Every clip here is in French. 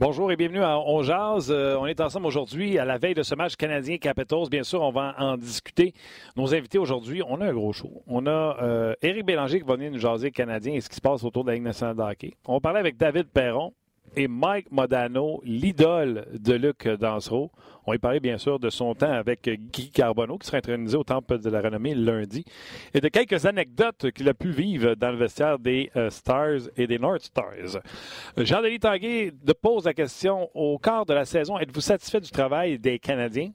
Bonjour et bienvenue à On Jazz. Euh, on est ensemble aujourd'hui à la veille de ce match canadien Capitals. Bien sûr, on va en discuter. Nos invités aujourd'hui, on a un gros show. On a euh, Éric Bélanger qui va venir nous jaser canadien et ce qui se passe autour de la Ligue nationale. On va parler avec David Perron et Mike Modano, l'idole de Luc Dansereau. On va parler bien sûr de son temps avec Guy Carbonneau, qui sera intronisé au Temple de la Renommée lundi, et de quelques anecdotes qu'il a pu vivre dans le vestiaire des euh, Stars et des North Stars. Jean-Denis Tanguay pose la question au quart de la saison, êtes-vous satisfait du travail des Canadiens?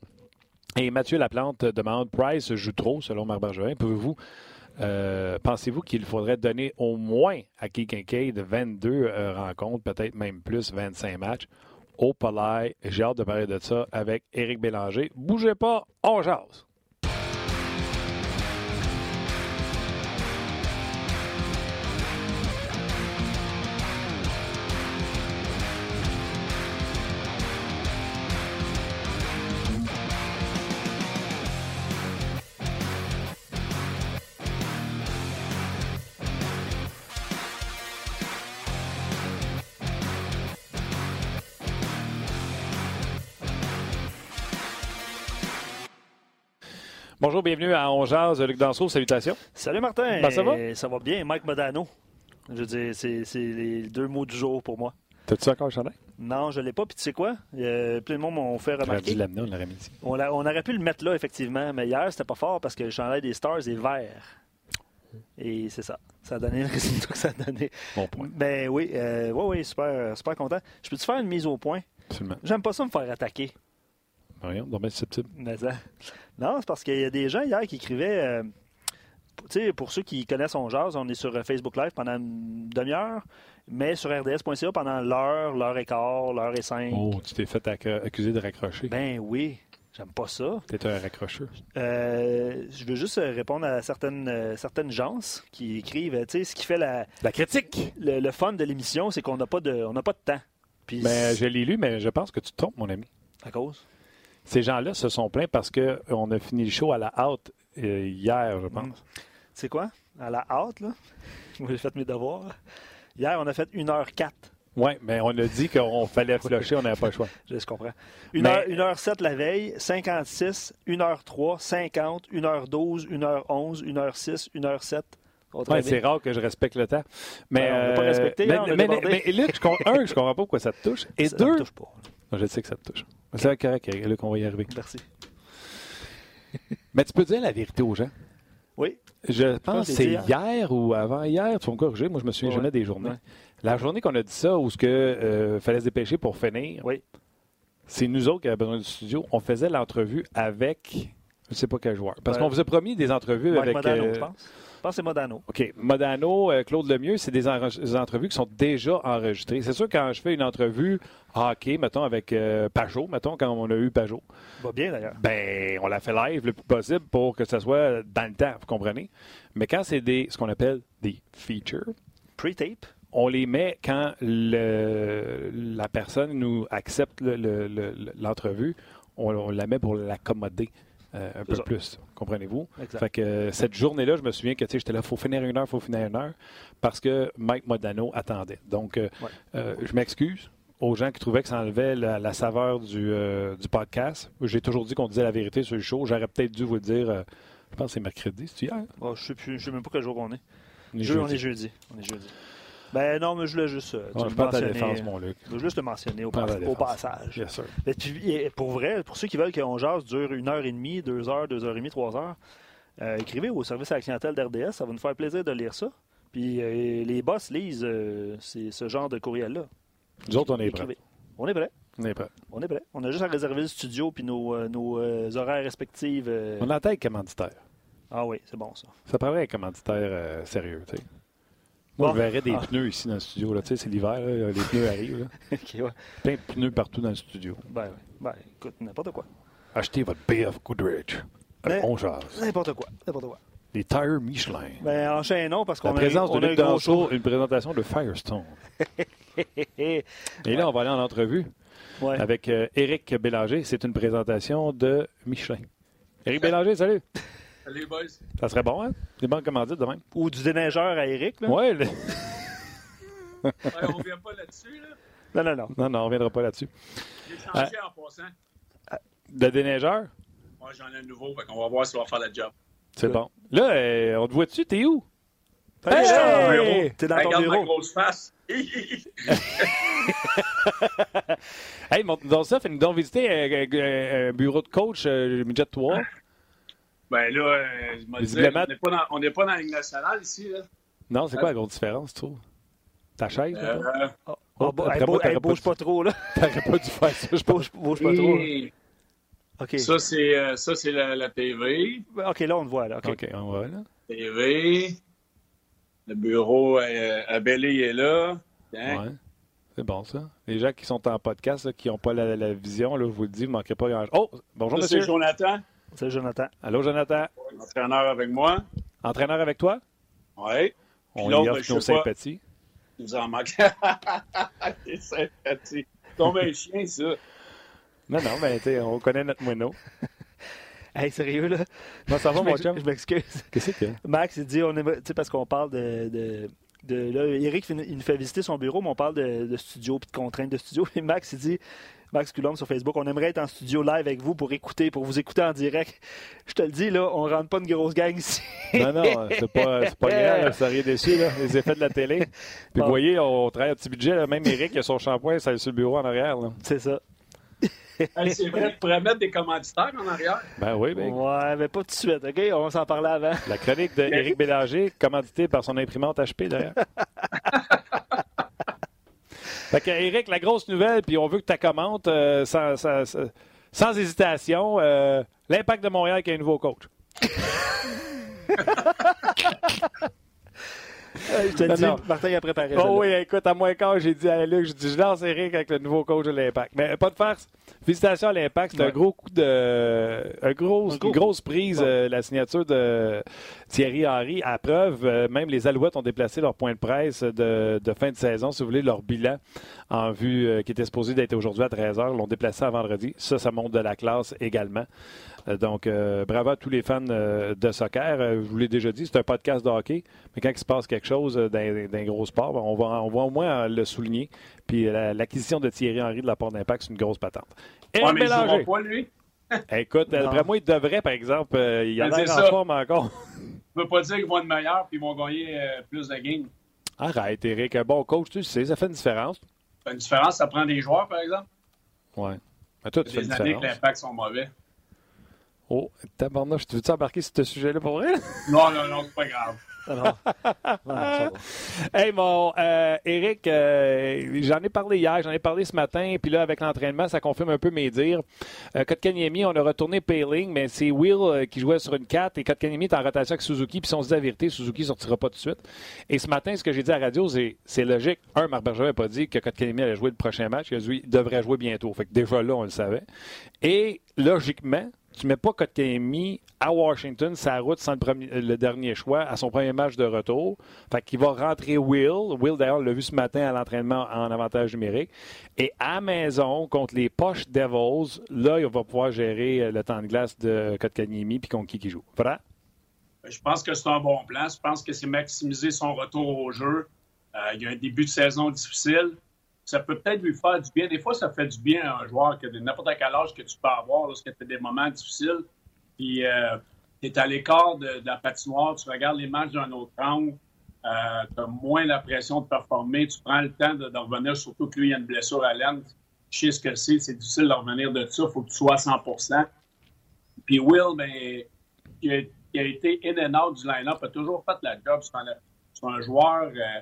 Et Mathieu Laplante demande, Price joue trop, selon Marc Bergevin. Pouvez-vous euh, pensez-vous qu'il faudrait donner au moins à Kincaid 22 euh, rencontres, peut-être même plus, 25 matchs? Au Palais, j'ai hâte de parler de ça avec Éric Bélanger. Bougez pas, on jase! Bonjour, bienvenue à On Luc Danseau, salutations. Salut Martin. Ben, ça va? Ça va bien. Mike Modano. Je veux dire, c'est les deux mots du jour pour moi. T'as-tu encore le chandail? Non, je ne l'ai pas. Puis tu sais quoi? A plein de monde m'ont fait remarquer. Dû on l'aurait mis ici. On, on, aurait pu le mettre là, effectivement. Mais hier, c'était pas fort parce que le chandail des Stars est vert. Et c'est ça. Ça a donné le résultat que ça a donné. Bon point. Ben oui, euh, super, super content. Je peux-tu faire une mise au point? Absolument. J'aime pas ça me faire attaquer. Rien. Non, c'est parce qu'il y a des gens hier qui écrivaient. Euh, tu sais, pour ceux qui connaissent On Jazz, on est sur euh, Facebook Live pendant une demi-heure, mais sur RDS.ca pendant l'heure, l'heure et quart, l'heure et cinq. Oh, tu t'es fait accuser de raccrocher. Ben oui. J'aime pas ça. T'es un raccrocheur. Euh, je veux juste répondre à certaines, certaines gens qui écrivent. Tu sais, ce qui fait la, la critique. Le, fun de l'émission, c'est qu'on n'a pas, de, on pas de temps. Puis ben, je l'ai lu, mais je pense que tu te trompes, mon ami. À cause? Ces gens-là se sont plaints parce qu'on a fini le show à la haute euh, hier, je pense. Tu sais quoi? À la haute, là, j'ai fait mes devoirs. Hier, on a fait 1h04. Oui, mais on a dit qu'on fallait flusher, on n'avait pas le choix. Je comprends. 1h07 la veille, 56, 1h03, 50, 1h12, 1h11, 1h06, 1h07. Ouais, c'est rare que je respecte le temps. Mais, on ne pas respecté, mais, hein, mais, mais, Luc, je, un, je comprends pas pourquoi ça te touche. Et ça deux, me touche pas. Je sais que ça te touche. C'est correct, Luc, qu'on va y arriver. Merci. Mais tu peux dire la vérité aux gens. Oui. Je pense que c'est hier. ou avant-hier, tu vas me corriger, moi je me souviens jamais des journées. La journée qu'on a dit ça, où il euh, fallait se dépêcher pour finir, oui. c'est nous autres qui avions besoin du studio. On faisait l'entrevue avec, je ne sais pas quel joueur. Parce qu'on vous a promis des entrevues avec... Modano, je pense. Je pense que c'est Modano. OK. Modano, euh, Claude Lemieux, c'est des, entrevues qui sont déjà enregistrées. C'est sûr, quand je fais une entrevue hockey, mettons, avec euh, Pajot, mettons, quand on a eu Pajot. Va bien, d'ailleurs. Ben, on l'a fait live le plus possible pour que ça soit dans le temps, vous comprenez? Mais quand c'est des ce qu'on appelle des features... Pre-tape? On les met quand le, la personne nous accepte l'entrevue. on, la met pour l'accommoder. Euh, un peu plus, comprenez-vous? Fait que euh, cette journée-là, je me souviens que j'étais là, il faut finir une heure, il faut finir une heure, parce que Mike Modano attendait. Donc, euh, je m'excuse aux gens qui trouvaient que ça enlevait la, saveur du, du podcast. J'ai toujours dit qu'on disait la vérité sur le show. J'aurais peut-être dû vous le dire, je pense que c'est mercredi, c'est hier? Oh, je ne sais, même pas quel jour on est. On est, jeudi. on est jeudi. On est jeudi. Ben non, mais je voulais juste. Euh, je pas ta défense, mon Luc. Je voulais juste te mentionner au, passage. Bien sûr. Mais pour vrai, pour ceux qui veulent qu'on jase dure une heure et demie, deux heures, deux heures et demie, trois heures, euh, écrivez au service à la clientèle d'RDS. Ça va nous faire plaisir de lire ça. Puis euh, les boss lisent ce genre de courriel-là. Nous autres, on est prêts. On est prêts. On est prêts. On est prêts. On a juste à réserver le studio puis nos, nos horaires respectifs. On a un commanditaire. Ah oui, c'est bon ça. Ça paraît un commanditaire sérieux, tu sais. Moi, je verrais des ah. pneus ici dans le studio. Tu sais, c'est l'hiver, les pneus arrivent. Là. ouais. Plein de pneus partout dans le studio. Ben, ben écoute, n'importe quoi. Achetez votre BF Goodrich. On jase. N'importe quoi. N'importe quoi. Les tires Michelin. Ben, enchaînons parce qu'on a, présence on de show, une présentation de Firestone. Et là, on va aller en entrevue ouais. avec euh, Éric Bélanger. C'est une présentation de Michelin. Éric Bélanger, salut. Salut, boys. Ça serait bon, hein? Des bonnes commandites de même. Ou du déneigeur à Eric, là. Ouais. Le... ouais on vient pas là-dessus, là. Non, non, non. Non, non, on ne reviendra pas là-dessus. J'ai changé en passant. De déneigeur? Moi, j'en ai un nouveau, fait qu'on va voir si on va faire la job. C'est bon. Là, euh, on te voit-tu? T'es où? Hey! Hey! T'es dans ton Regarde ma bureau. grosse face. Hey, montre-nous donc ça. Fais-nous donc visiter un, un- un bureau de coach euh, Midget 3. Ben là, euh, je Visiblement- on n'est pas, dans- on n'est pas dans la Ligue nationale ici. Là. Non, c'est quoi la grosse différence, tu trouves? Ta chaise? là? Euh, Oh, Oh, moi, bou- hey, t'aurais pas bouge dû- pas trop, là. T'aurais pas dû faire ça, je. Bouge, bouge pas trop. là. et OK. Ça, c'est euh, ça, c'est la, la TV. OK, là, on te voit, là. OK. OK, on va là. TV. Le bureau euh, à Belley est là. Ouais. C'est bon, ça. Les gens qui sont en podcast, là, qui n'ont pas la, la vision, là, je vous le dis, vous ne manquerez pas grand-chose. Oh! Bonjour, Ça, c'est monsieur. Jonathan, C'est Jonathan. Allô, Jonathan. entraîneur avec moi. Entraîneur avec toi? Oui. On ben, offre je nos sympathies. Il nous en manque. T'es sympathique. Tombe un chien, ça. Non, non, mais tu sais, on connaît notre moineau. Hey, sérieux, là? Ça va, mon chum? Je m'excuse. Qu'est-ce que c'est? Max, il dit, on aimerait- tu sais, parce qu'on parle de, de, de- là, Eric, il nous fait visiter son bureau, mais on parle de, de studio puis de contraintes de studio. Et Max, il dit, Max Coulomb sur Facebook, on aimerait être en studio live avec vous pour écouter, pour vous écouter en direct. Je te le dis, là, on rentre pas une grosse gang ici. Non, non, c'est pas, c'est pas grave, là, ça rien déçu, là, les effets de la télé. Puis Bon. vous voyez, on travaille un petit budget, là, même Eric, il a son shampoing, ça est sur le bureau en arrière. C'est ça. Hey, c'est vrai, tu pourrais mettre des commanditaires en arrière. Ben oui, ben, Ouais, mais pas tout de suite, OK? On va s'en parler avant. la chronique d'Éric Bélanger, commanditée par son imprimante HP derrière. fait Eric, la grosse nouvelle, puis on veut que tu commentes euh, sans hésitation, euh, l'impact de Montréal qui a un nouveau coach. Je te Non, dis, non. Martin il a préparé ça. Oh oui, écoute, à moins quart, j'ai dit à Luc, je dis, je lance Eric avec le nouveau coach de l'Impact. Mais pas de farce. Félicitations à l'Impact. C'est un gros coup de. Un gros, Un gros une grosse prise, euh, la signature de Thierry Henry. À preuve, euh, même les Alouettes ont déplacé leur point de presse de, de fin de saison, si vous voulez, leur bilan en vue euh, qui était supposé d'être aujourd'hui à 13h. l'ont déplacé à vendredi. Ça, ça monte de la classe également. Euh, donc, euh, bravo à tous les fans euh, de soccer. Euh, je vous l'ai déjà dit, c'est un podcast de hockey, mais quand il se passe quelque chose euh, d'un gros sport, ben, on, va, on va au moins le souligner. Puis la- l'acquisition de Thierry Henry de la part d'Impact, c'est une grosse patente. Éric Ouais, Bélanger. pas, lui. Écoute, Non. d'après moi, il devrait, par exemple, euh, il a Ben, l'air c'est en ça. forme encore. Ça veut pas dire qu'ils vont être meilleurs puis ils vont gagner euh, plus de games. Arrête, Eric, un bon coach, tu sais, ça fait une différence. Ça fait une différence, ça prend des joueurs, par exemple. Ouais. Mais toi, tu Il fais y une a des années que différence. l'impact sont mauvais. Oh, tabarnouche, tu veux-tu embarquer sur ce sujet-là pour vrai? Non, non, non, c'est pas grave. Ah non. Ah, ça va. Hey, mon euh, Eric, euh, j'en ai parlé hier, j'en ai parlé ce matin, puis là, avec l'entraînement, ça confirme un peu mes dires. Euh, Kotkaniemi, on a retourné Payling, mais c'est Will euh, qui jouait sur une 4 et Kotkaniemi est en rotation avec Suzuki, puis si on se dit la vérité, Suzuki sortira pas tout de suite. Et ce matin, ce que j'ai dit à la radio, c'est, c'est logique. Un, Marc Bergevin n'a pas dit que Kotkaniemi allait jouer le prochain match, il a dit qu'il devrait jouer bientôt. Fait que déjà là, on le savait. Et logiquement, tu mets pas Kotkaniemi à Washington, sa route sans le, premier- le dernier choix, à son premier match de retour. Fait qu'il va rentrer Will. Will, d'ailleurs, l'a vu ce matin à l'entraînement en avantage numérique. Et à maison, contre les Poches Devils, là, il va pouvoir gérer euh, le temps de glace de Kotkaniemi puis contre qui qui joue. Vrai? Je pense que c'est un bon plan. Je pense que c'est maximiser son retour au jeu. Euh, il y a un début de saison difficile. Ça peut peut-être lui faire du bien. Des fois, ça fait du bien à un joueur que de n'importe quel âge que tu peux avoir lorsque tu as des moments difficiles. Puis euh, tu es à l'écart de, la patinoire, tu regardes les matchs d'un autre angle, euh, tu as moins la pression de performer, tu prends le temps de, de revenir, surtout que lui, il a une blessure à l'aine. Je sais ce que c'est, c'est difficile de revenir de ça, il faut que tu sois à 100% Puis Will, ben, qui a, été in and out du line-up, a toujours fait la job. C'est un, un joueur euh,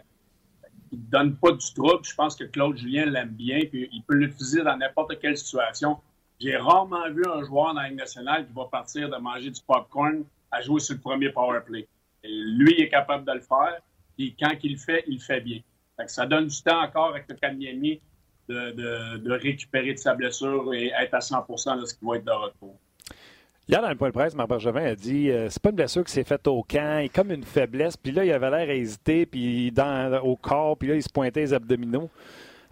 ne donne pas du trouble. Je pense que Claude Julien l'aime bien, puis il peut l'utiliser dans n'importe quelle situation. J'ai rarement vu un joueur dans la Ligue nationale qui va partir de manger du popcorn à jouer sur le premier power play. Et lui, il est capable de le faire, puis quand il le fait, il le fait bien. Ça donne du temps encore avec le Kanyemi de, de, de récupérer de sa blessure et être à 100% lorsqu'il va être de retour. Hier, dans le point de presse, Marc Bergevin a dit euh, c'est pas une blessure qui s'est faite au camp, il est comme une faiblesse. Puis là, il avait l'air à hésiter, puis dans, au corps, puis là, il se pointait les abdominaux.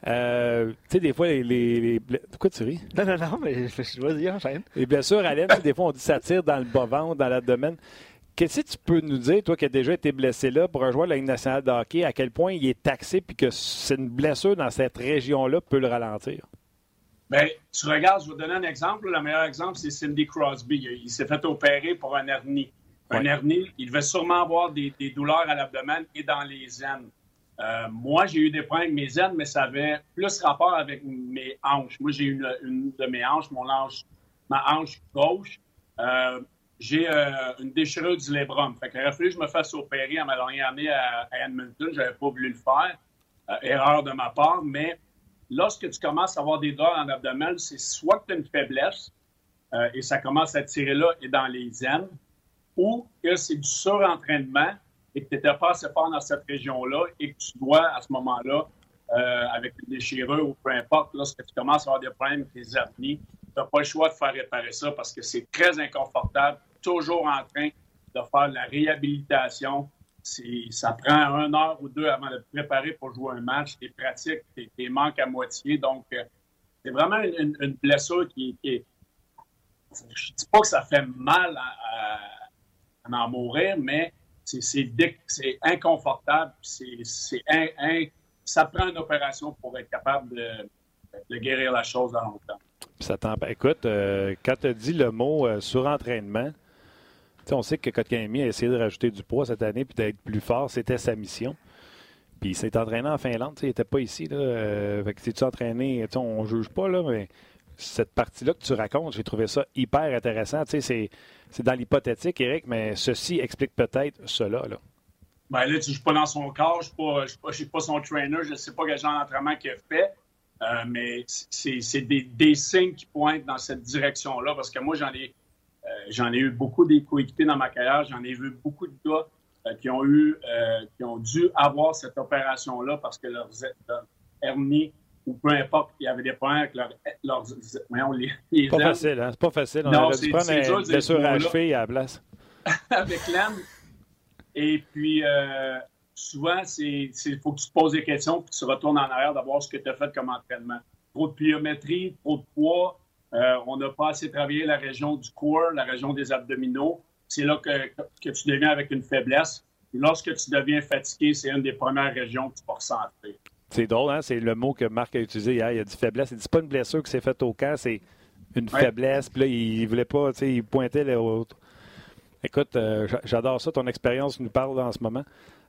Euh, tu sais, des fois, les, les, les Pourquoi tu ris? Non, non, non, mais je- vas-y, enchaîne. Les blessures à sais, des fois, on dit ça tire dans le bas-ventre, dans l'abdomen. Qu'est-ce que tu peux nous dire, toi qui as déjà été blessé là, pour un joueur de la Ligue nationale de hockey, à quel point il est taxé puis que c'est une blessure dans cette région-là peut le ralentir? Bien, tu regardes, je vais te donner un exemple. Le meilleur exemple, c'est Cindy Crosby. Il, s'est fait opérer pour un hernie. Un hernie, il devait sûrement avoir des, douleurs à l'abdomen et dans les aines. Euh, moi, j'ai eu des problèmes avec mes aines, mais ça avait plus rapport avec mes hanches. Moi, j'ai eu une, de mes hanches, mon hanche, ma hanche gauche. Euh, j'ai euh, une déchirure du lébrum. Fait qu'il aurait fallu que je me fasse opérer à ma dernière année à, à Edmonton. J'avais pas voulu le faire. erreur de ma part, mais lorsque tu commences à avoir des douleurs en abdomen, c'est soit que tu as une faiblesse et ça commence à tirer là et dans les aines, ou que c'est du surentraînement et que tu n'étais pas assez fort dans cette région-là et que tu dois, à ce moment-là, euh, avec une déchirure ou peu importe, lorsque tu commences à avoir des problèmes avec tes apnées, tu n'as pas le choix de faire réparer ça parce que c'est très inconfortable, toujours en train de faire la réhabilitation. Ça prend une heure ou deux avant de te préparer pour jouer un match. Tes pratiques, tes, manques à moitié. Donc, euh, c'est vraiment une, blessure qui, est. Je dis pas que ça fait mal à, à en mourir, mais c'est inconfortable. C'est ça prend une opération pour être capable de, guérir la chose dans longtemps. Ça Écoute, euh, quand tu as dit le mot euh, surentraînement, on sait que Kotkaniemi a essayé de rajouter du poids cette année puis d'être plus fort. C'était sa mission. Puis il s'est entraîné en Finlande. Il n'était pas ici. Là, euh, fait tu entraîné, on ne juge pas, là, mais cette partie-là que tu racontes, j'ai trouvé ça hyper intéressant. C'est dans l'hypothétique, Eric, mais ceci explique peut-être cela. Là. Ben là, tu ne joues pas dans son corps, je ne suis, pas son trainer, je ne sais pas quel genre d'entraînement qu'il a fait, euh, mais c'est des, signes qui pointent dans cette direction-là, parce que moi, j'en ai, j'en ai eu beaucoup des coéquipiers dans ma carrière, j'en ai vu beaucoup de gars euh, qui ont eu, qui ont dû avoir cette opération-là parce que leur, leur hernie ou peu importe, il y avait des problèmes avec leurs. Leur, voyons, les, les pas facile, hein? C'est pas facile. On non, aurait dû prendre une blessure à cheville à la place. avec l'âme. Et puis, euh, souvent, il faut que tu te poses des questions puis que tu retournes en arrière d'avoir ce que tu as fait comme entraînement. Trop de pliométrie, trop de poids. Euh, on n'a pas assez travaillé la région du corps, la région des abdominaux. C'est là que, que, tu deviens avec une faiblesse. Et lorsque tu deviens fatigué, c'est une des premières régions que tu vas ressentir. C'est drôle, hein? c'est le mot que Marc a utilisé hier. Il a dit faiblesse. Il dit pas une blessure qui s'est faite au camp, c'est une faiblesse. Puis là, il voulait pas, tu sais, il pointait les autres. Écoute, euh, j'adore ça, ton expérience nous parle en ce moment.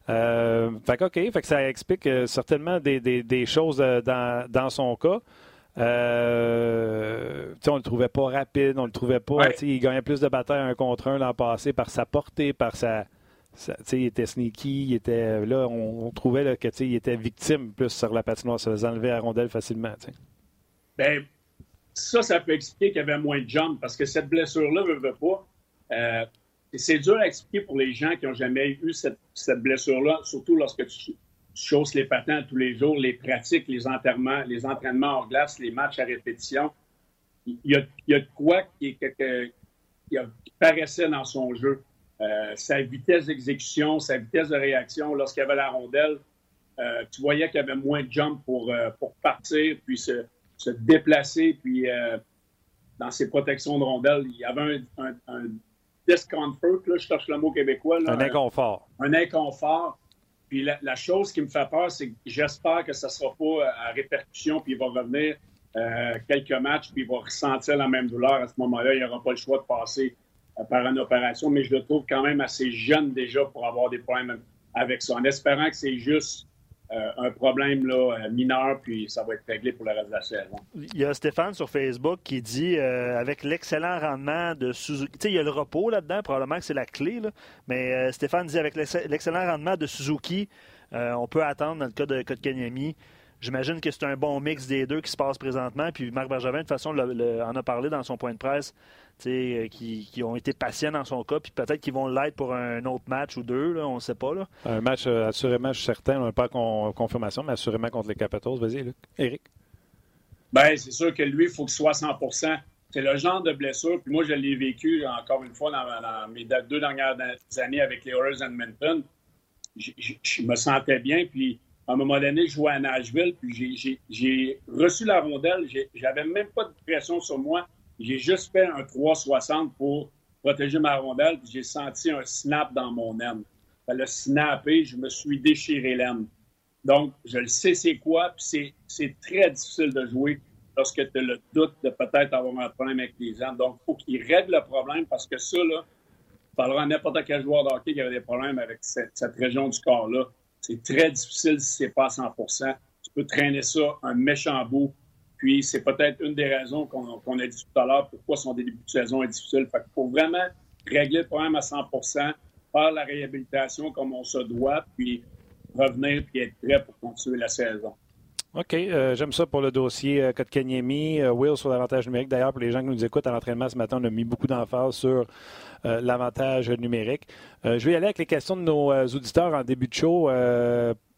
Euh, fait que, OK, fait que ça explique euh, certainement des, des, choses dans, dans, son cas. Euh, on le trouvait pas rapide, on le trouvait pas. Il gagnait plus de batailles un contre un l'an passé par sa portée, par sa, il était sneaky, il était là, on, trouvait là, que il était victime plus sur la patinoire, ça faisait enlever la rondelle facilement. Ben, ça, ça peut expliquer qu'il y avait moins de jump parce que cette blessure-là ne veut pas. Euh, c'est dur à expliquer pour les gens qui n'ont jamais eu cette, blessure-là, surtout lorsque tu, chausses les patins tous les jours, les pratiques, les entraînements, les entraînements hors glace, les matchs à répétition. Il y a, il y a de quoi qui, qui paraissait dans son jeu. Euh, sa vitesse d'exécution, sa vitesse de réaction lorsqu'il y avait la rondelle, euh, tu voyais qu'il y avait moins de jump pour, euh, pour partir, puis se, se déplacer, puis dans ses protections de rondelle, il y avait un, un, discomfort, là, je cherche le mot québécois. un inconfort. Un, inconfort. Puis la, chose qui me fait peur, c'est que j'espère que ça ne sera pas à répercussion, puis il va revenir quelques matchs, puis il va ressentir la même douleur. À ce moment-là, il n'aura pas le choix de passer par une opération, mais je le trouve quand même assez jeune déjà pour avoir des problèmes avec ça, en espérant que c'est juste euh, un problème là, euh, mineur, puis ça va être réglé pour le reste de la saison. Il y a Stéphane sur Facebook qui dit euh, avec l'excellent rendement de Suzuki, il y a le repos là-dedans, probablement que c'est la clé, mais Stéphane dit avec l'excellent rendement de Suzuki, on peut attendre dans le cas de Kotkaniemi J'imagine que c'est un bon mix des deux qui se passe présentement. Puis Marc Bergevin, de toute façon, en a parlé dans son point de presse, euh, qui, qui, ont été patients dans son cas. Puis peut-être qu'ils vont l'être pour un autre match ou deux, là, on ne sait pas. Là. Un match, euh, assurément, je suis certain, on n'a pas con, confirmation, mais assurément contre les Capitals. Vas-y, Luc. Éric? Bien, c'est sûr que lui, il faut qu'il soit 100% C'est le genre de blessure. Puis moi, je l'ai vécu, encore une fois, dans, mes deux dernières années avec les Oilers Edmonton. Je me sentais bien. Puis à un moment donné, je jouais à Nashville, puis j'ai reçu la rondelle. J'avais même pas de pression sur moi. J'ai juste fait un 360 pour protéger ma rondelle, puis j'ai senti un snap dans mon aine. Ça l'a snappé, je me suis déchiré l'aine. Donc, je le sais c'est quoi, puis c'est très difficile de jouer lorsque tu as le doute de peut-être avoir un problème avec les aines. Donc, il faut qu'il règle le problème parce que ça, là, parlera à n'importe quel joueur de hockey qui avait des problèmes avec cette, région du corps-là. C'est très difficile si c'est pas à 100% Tu peux traîner ça un méchant bout. Puis, c'est peut-être une des raisons qu'on a dit tout à l'heure pourquoi son début de saison est difficile. Fait qu'il faut vraiment régler le problème à 100% faire la réhabilitation comme on se doit, puis revenir puis être prêt pour continuer la saison. OK. Euh, j'aime ça pour le dossier euh, Kotkaniemi. Euh, Will sur l'avantage numérique. D'ailleurs, pour les gens qui nous écoutent à l'entraînement ce matin, on a mis beaucoup d'emphase sur euh, l'avantage numérique. je vais y aller avec les questions de nos auditeurs en début de show.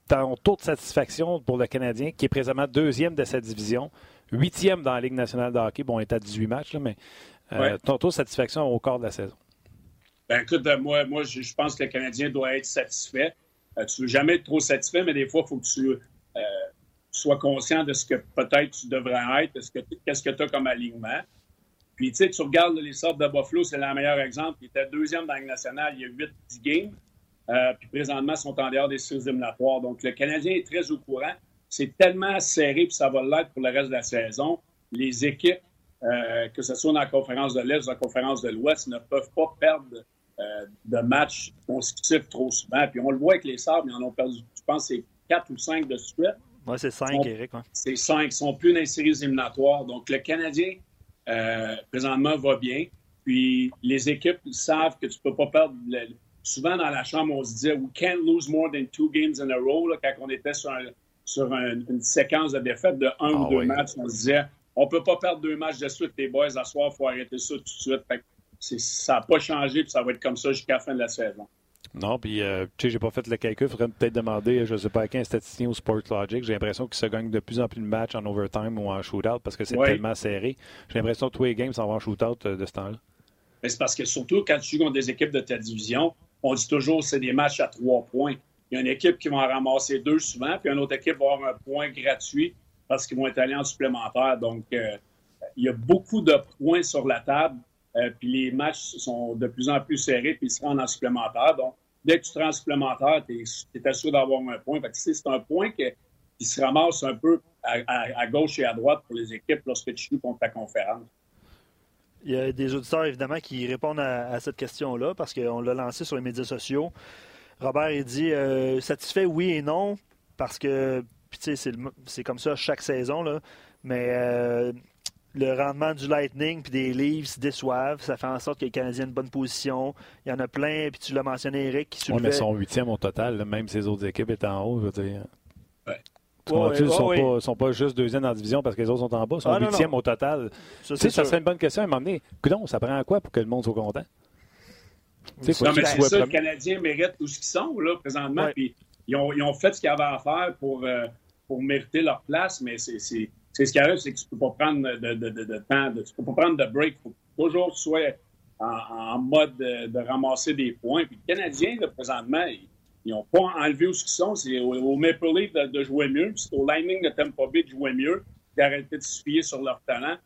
ton taux de satisfaction pour le Canadien, qui est présentement deuxième de cette division, huitième dans la Ligue nationale de hockey. Bon, on est à 18 matchs, là, mais ton taux de satisfaction au quart de la saison. Ben, écoute, moi, moi je, pense que le Canadien doit être satisfait. tu ne veux jamais être trop satisfait, mais des fois, il faut que tu sois conscient de ce que peut-être tu devrais être, qu'est-ce que tu as comme alignement. Puis, tu sais, tu regardes les sortes de Buffalo, c'est le meilleur exemple. Il était deuxième dans la nationale, il y a 8-10 games. Euh, puis présentement, ils sont en dehors des séries éliminatoires. Donc, le Canadien est très au courant. C'est tellement serré, puis ça va l'être pour le reste de la saison. Les équipes, euh, que ce soit dans la conférence de l'Est ou dans la conférence de l'Ouest, ne peuvent pas perdre euh, de matchs consécutifs trop souvent. Puis on le voit avec les Sabres, ils en ont perdu, je pense, c'est quatre ou cinq de suite. Oui, c'est cinq, Eric. C'est cinq. Ils sont plus dans les séries éliminatoires. Donc, le Canadien, euh, présentement, va bien. Puis, les équipes savent que tu ne peux pas perdre. Souvent, dans la chambre, on se disait We can't lose more than two games in a row. quand on était sur, une séquence de défaites de un ou ah deux matchs, on se disait On ne peut pas perdre deux matchs de suite, les boys, à soir, il faut arrêter ça tout de suite. ça n'a pas changé, puis ça va être comme ça jusqu'à la fin de la saison. Non, puis, euh, tu sais, j'ai pas fait le calcul. Il faudrait peut-être demander, je ne sais pas à un statisticien ou Sportlogic. J'ai l'impression qu'il se gagne de plus en plus de matchs en overtime ou en shootout parce que c'est tellement serré. J'ai l'impression que tous les games s'en vont en shootout euh, de ce temps-là. C'est parce que surtout quand tu joues contre des équipes de ta division, on dit toujours que c'est des matchs à trois points. Il y a une équipe qui va en ramasser deux souvent, puis une autre équipe va avoir un point gratuit parce qu'ils vont être allés en supplémentaire. Donc, euh, il y a beaucoup de points sur la table, puis les matchs sont de plus en plus serrés, puis ils se rendent en supplémentaire. Donc, dès que tu te rends supplémentaire, tu es, assuré d'avoir un point. c'est un point qui se ramasse un peu à, gauche et à droite pour les équipes lorsque tu joues contre ta conférence. Il y a des auditeurs, évidemment, qui répondent à, cette question-là parce qu'on l'a lancé sur les médias sociaux. Robert, il dit euh, satisfait, oui et non, parce que, c'est comme ça chaque saison, là, mais euh, le rendement du Lightning puis des Leafs déçoivent. Ça fait en sorte que les Canadiens ont une bonne position. Il y en a plein, puis tu l'as mentionné, Eric, qui soulevait... Oui, mais sont huitième au total, même si les autres équipes étaient en haut, je veux dire. Ouais. ils ne sont, pas, juste deuxième en division parce que les autres sont en bas, ils sont ah, huitième au total. Ça, ça serait une bonne question à un moment donné. ça prend à quoi pour que le monde soit content? non, mais c'est ça, les Canadiens méritent tout ce qu'ils sont là, présentement. Puis ils ont, ils ont, fait ce qu'ils avaient à faire pour, euh, pour mériter leur place, mais c'est c'est ce qui arrive, c'est que tu peux pas prendre de, de, de, temps, tu peux pas prendre de break. Faut toujours tu sois en, mode de, ramasser des points. Puis les Canadiens, présentement, ils n'ont pas enlevé où ce qu'ils sont. C'est au, Maple Leaf de, jouer mieux, c'est au Lightning de Tampa Bay de jouer mieux, d'arrêter de se fier sur leur talent.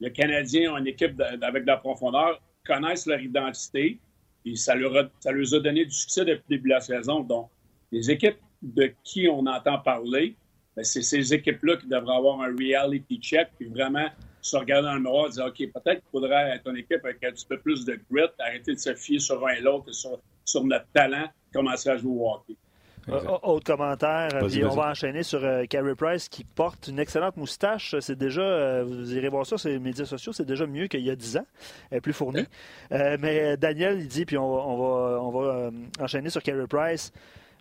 Les Canadiens ont une équipe avec de la profondeur, connaissent leur identité, et ça leur, a, ça leur a donné du succès depuis le début de la saison. Donc, les équipes de qui on entend parler, c'est ces équipes-là qui devraient avoir un reality check puis vraiment se regarder dans le miroir et dire OK, peut-être qu'il faudrait être une équipe avec un petit peu plus de grit, arrêter de se fier sur un et l'autre, sur, sur notre talent, commencer à jouer au hockey. Euh, autre commentaire, puis on va enchaîner sur euh, Carey Price qui porte une excellente moustache. C'est déjà, euh, vous irez voir ça sur les médias sociaux, c'est déjà mieux qu'il y a 10 ans, elle est plus fournie. mais Daniel, il dit, puis on, va, on va enchaîner sur Carey Price,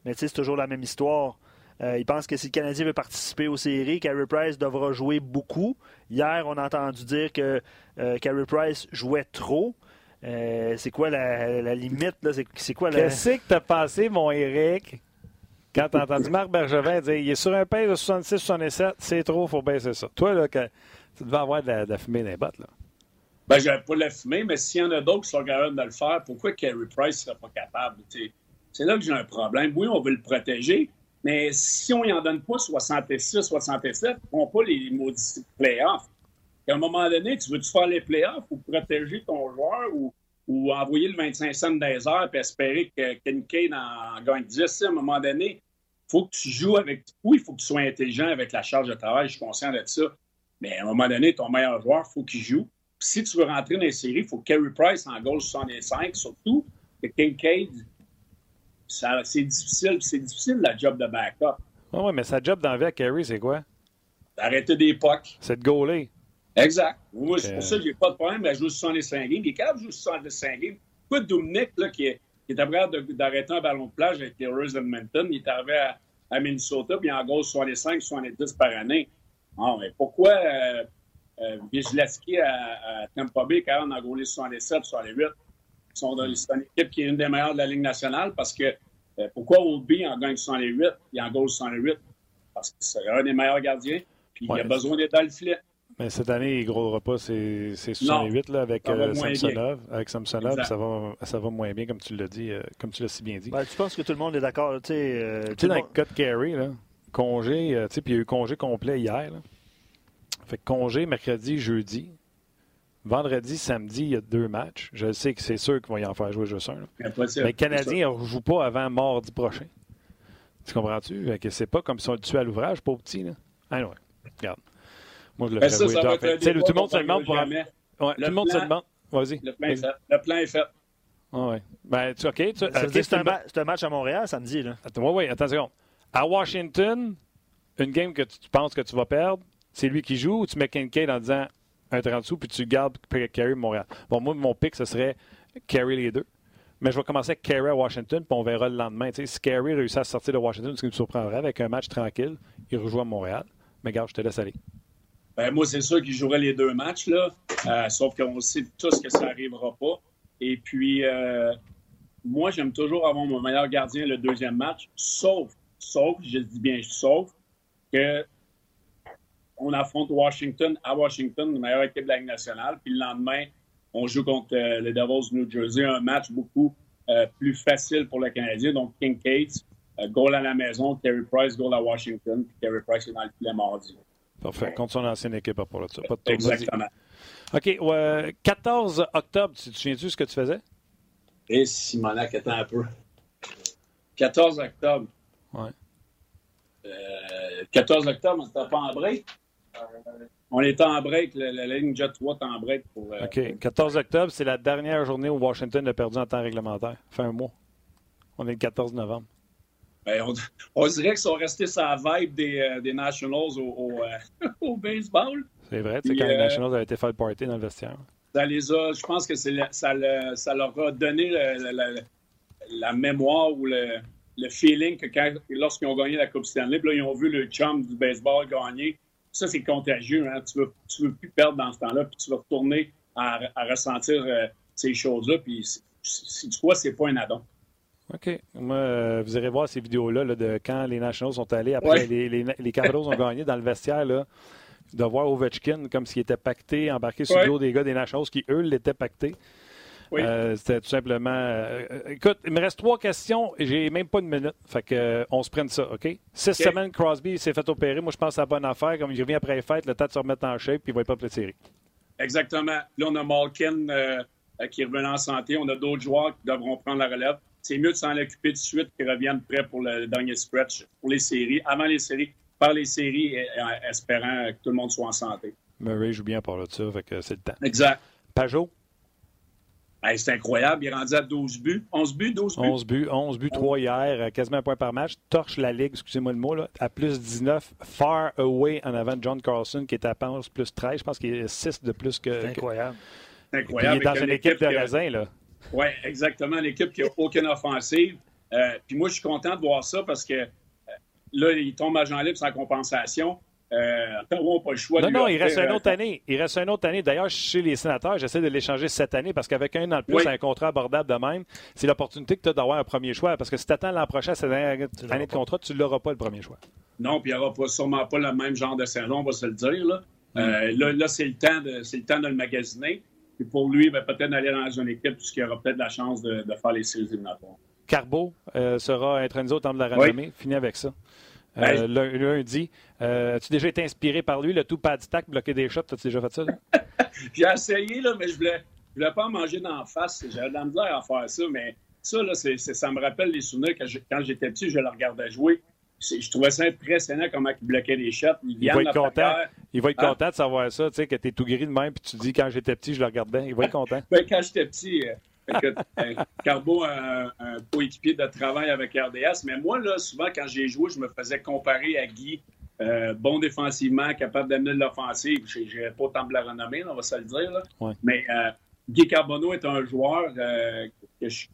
mais tu sais, c'est toujours la même histoire. Euh, il pense que si le Canadien veut participer aux séries, Carey Price devra jouer beaucoup. Hier, on a entendu dire que euh, Carey Price jouait trop. Euh, c'est quoi la, limite? C'est, quoi Qu'est-ce que t'as pensé, mon Eric, quand t'as entendu Marc Bergevin dire il est sur un pace de 66-67, c'est trop, il faut baisser ça. Toi, là, tu devais avoir de la, fumée dans les bottes. Là. Ben, j'avais pas la fumée, mais s'il y en a d'autres qui sont capables de le faire, pourquoi Carey Price ne serait pas capable? c'est là que j'ai un problème. Oui, on veut le protéger, mais si on en donne pas 66, 67, ils ne pas les maudits playoffs. À un moment donné, tu veux-tu faire les playoffs ou protéger ton joueur ou envoyer le 25 cents des heures et espérer que Kincaid en gagne 10 à un moment donné. Il faut que tu joues avec. Oui, il faut que tu sois intelligent avec la charge de travail, je suis conscient de ça. Mais à un moment donné, ton meilleur joueur, il faut qu'il joue. si tu veux rentrer dans les séries, il faut que Carey Price en goal 65, surtout que Kincaid, c'est difficile. C'est difficile la job de backup. Oui, ouais, mais sa job d'envers à Carey, c'est quoi? D'arrêter des pucks. C'est de gauler. Exact. Moi, c'est pour ça que j'ai pas de problème à jouer 65 games. Capable de jouer 65 games. Pourquoi Dominic, là, qui est, qui est capable d'arrêter un ballon de plage avec les Edmonton, il est arrivé à, à Minnesota, puis en gros 65, 70 par année. Mais pourquoi euh, euh, à, à, Tampa Bay, quand on a gaulé 67, 68? C'est une équipe qui est une des meilleures de la Ligue nationale parce que euh, pourquoi Oldby en gagne 68 et en gaule 68? Parce que c'est un des meilleurs gardiens, puis il a besoin d'être dans le filet. Mais cette année, il ne pas, c'est 68 là, avec, euh, Samsonov, avec Samsonov. Ça va, ça va moins bien, comme tu l'as dit, euh, comme tu l'as si bien dit. Ben, tu penses que tout le monde est d'accord? Tu sais, euh, dans le cas de Carey, là, congé, euh, puis il y a eu congé complet hier. Là. Fait que congé mercredi, jeudi. Vendredi, samedi, il y a deux matchs. Je sais que c'est sûr qu'ils vont y en faire jouer juste un. Mais le Canadien ne rejoue pas avant mardi prochain. Tu comprends-tu? C'est pas comme si on le tuait à l'ouvrage, pas petit. Là. Ah, ouais. Regarde. Moi, je le fais jouer Tout le monde se demande pour. Ouais, tout le monde se demande. Vas-y. Le plan est fait. Le plan est fait. Ah ouais. Ben, tu, OK. Tu, c'est un, un, match à Montréal samedi. Là. Attends, oui, oui, attends une seconde. À Washington, une game que tu penses que tu vas perdre, c'est lui qui joue ou tu mets Kincaid en disant un 30 sous puis tu gardes Carey Montréal? Bon, moi, mon pic, ce serait Carey les deux. Mais je vais commencer avec Carey à Washington, puis on verra le lendemain. Si Carey réussit à sortir de Washington, ce qui me surprendrait, avec un match tranquille, il rejoue à Montréal. Mais garde, je te laisse aller. Ben, moi, c'est sûr qu'il jouerait les deux matchs, là. Euh, sauf qu'on sait tous que ça n'arrivera pas. Et puis, euh, moi, j'aime toujours avoir mon meilleur gardien le deuxième match, sauf, sauf, je dis bien sauf, que on affronte Washington à Washington, la meilleure équipe de la Ligue nationale, puis le lendemain, on joue contre euh, les Devils New Jersey, un match beaucoup plus facile pour le Canadien. Donc, King Cates, goal à la maison, Terry Price, goal à Washington, puis Terry Price est dans le filet mardi. Parfait. Contre son ancienne équipe à part ça. Pas de Exactement. OK. 14 octobre, tu te souviens-tu ce que tu faisais? Et Simonac, attends un peu. 14 octobre. Ouais. 14 euh, octobre, on n'était pas en break. On était en break. La, ligne Jet 3 est en break. Pour, euh, OK. 14 octobre, c'est la dernière journée où Washington a perdu en temps réglementaire. Fait un mois. On est le 14 novembre. Ben, on, dirait qu'ils sont restés sur vibe des, euh, des Nationals au, euh, au, baseball. C'est vrai, c'est quand les euh, Nationals avaient été faire le party dans le vestiaire. Ça les a, je pense que ça, ça, leur a donné la, mémoire ou le, feeling que lorsqu'ils ont gagné la Coupe Stanley, là, ils ont vu le chum du baseball gagner. Ça, c'est contagieux. Hein? Tu ne veux, tu veux plus perdre dans ce temps-là, puis tu vas retourner à, ressentir ces choses-là. Puis si tu crois, c'est pas un addon. OK. Moi, euh, vous irez voir ces vidéos-là de quand les Nationals sont allés après les, les, les ont gagné dans le vestiaire. Là, de voir Ovechkin comme s'il était pacté, embarqué sur le dos des gars des Nationals qui, eux, l'étaient pacté. Euh, c'était tout simplement. Euh, écoute, il me reste trois questions et j'ai même pas une minute. Fait que on se prenne ça, OK? Six semaines, Crosby s'est fait opérer. Moi, je pense que c'est la bonne affaire. Comme il revient après les fêtes, le temps de se remettre en shape puis il va pas de série. Exactement. Là, on a Malkin qui revient en santé. On a d'autres joueurs qui devront prendre la relève c'est mieux de s'en occuper tout de suite qu'ils reviennent prêts pour le dernier stretch, pour les séries, avant les séries, par les séries, en espérant que tout le monde soit en santé. Murray joue bien par là ça, fait que c'est le temps. Exact. Pajot? C'est incroyable. Il est rendu à 12 buts. 11 buts, 12 buts. 11 buts, 11 buts, 3 hier, euh, quasiment un point par match. Torche la Ligue, excusez-moi le mot, là, à plus 19. Far away en avant de John Carlson, qui est à plus 13. Je pense qu'il est 6 de plus que. C'est incroyable. Incroyable. il est dans une équipe de raisin, là. Oui, exactement. L'équipe qui n'a aucune offensive. Euh, puis moi, je suis content de voir ça parce que euh, là, il tombe à Jean libre sans compensation. Euh, n'a pas le choix non, non, il reste une autre année. Il reste une autre année. D'ailleurs, chez les sénateurs, j'essaie de l'échanger cette année parce qu'avec un an de plus, un contrat abordable de même, c'est l'opportunité que tu as d'avoir un premier choix. Parce que si tu attends l'an prochain, cette année de contrat, tu ne l'auras pas le premier choix. Non, puis il n'y aura pas, sûrement pas le même genre de saison, on va se le dire. Là, mm. là, là c'est le, temps de, le temps de le magasiner. Puis pour lui, ben, peut-être d'aller dans une équipe puisqu'il aura peut-être la chance de, faire les séries éliminatoires. Carbo euh, sera intronisé au temps de la renommée. Fini avec ça. Euh, lundi, euh, as-tu déjà été inspiré par lui, le tout pad stack, bloquer des shots? As-tu déjà fait ça? J'ai essayé, là, mais je voulais, je voulais pas en manger d'en face. J'avais de la misère à faire ça, mais ça, là, c'est, ça me rappelle les souvenirs que quand j'étais petit, je le regardais jouer. Je trouvais ça impressionnant comment il bloquait les shots. Il, il va être content. Il va être ah. content de savoir ça, tu sais, que tu es tout gris de même, puis tu dis quand j'étais petit, je le regardais. Il va être content. ben, quand j'étais petit, euh, euh, Carbo a un, coéquipier de travail avec RDS, mais moi, là, souvent, quand j'ai joué, je me faisais comparer à Guy. Euh, bon défensivement, capable d'amener de l'offensive. Je n'ai pas tant de la renommée, on va se le dire. Là. Mais Guy Carbonneau est un joueur que je,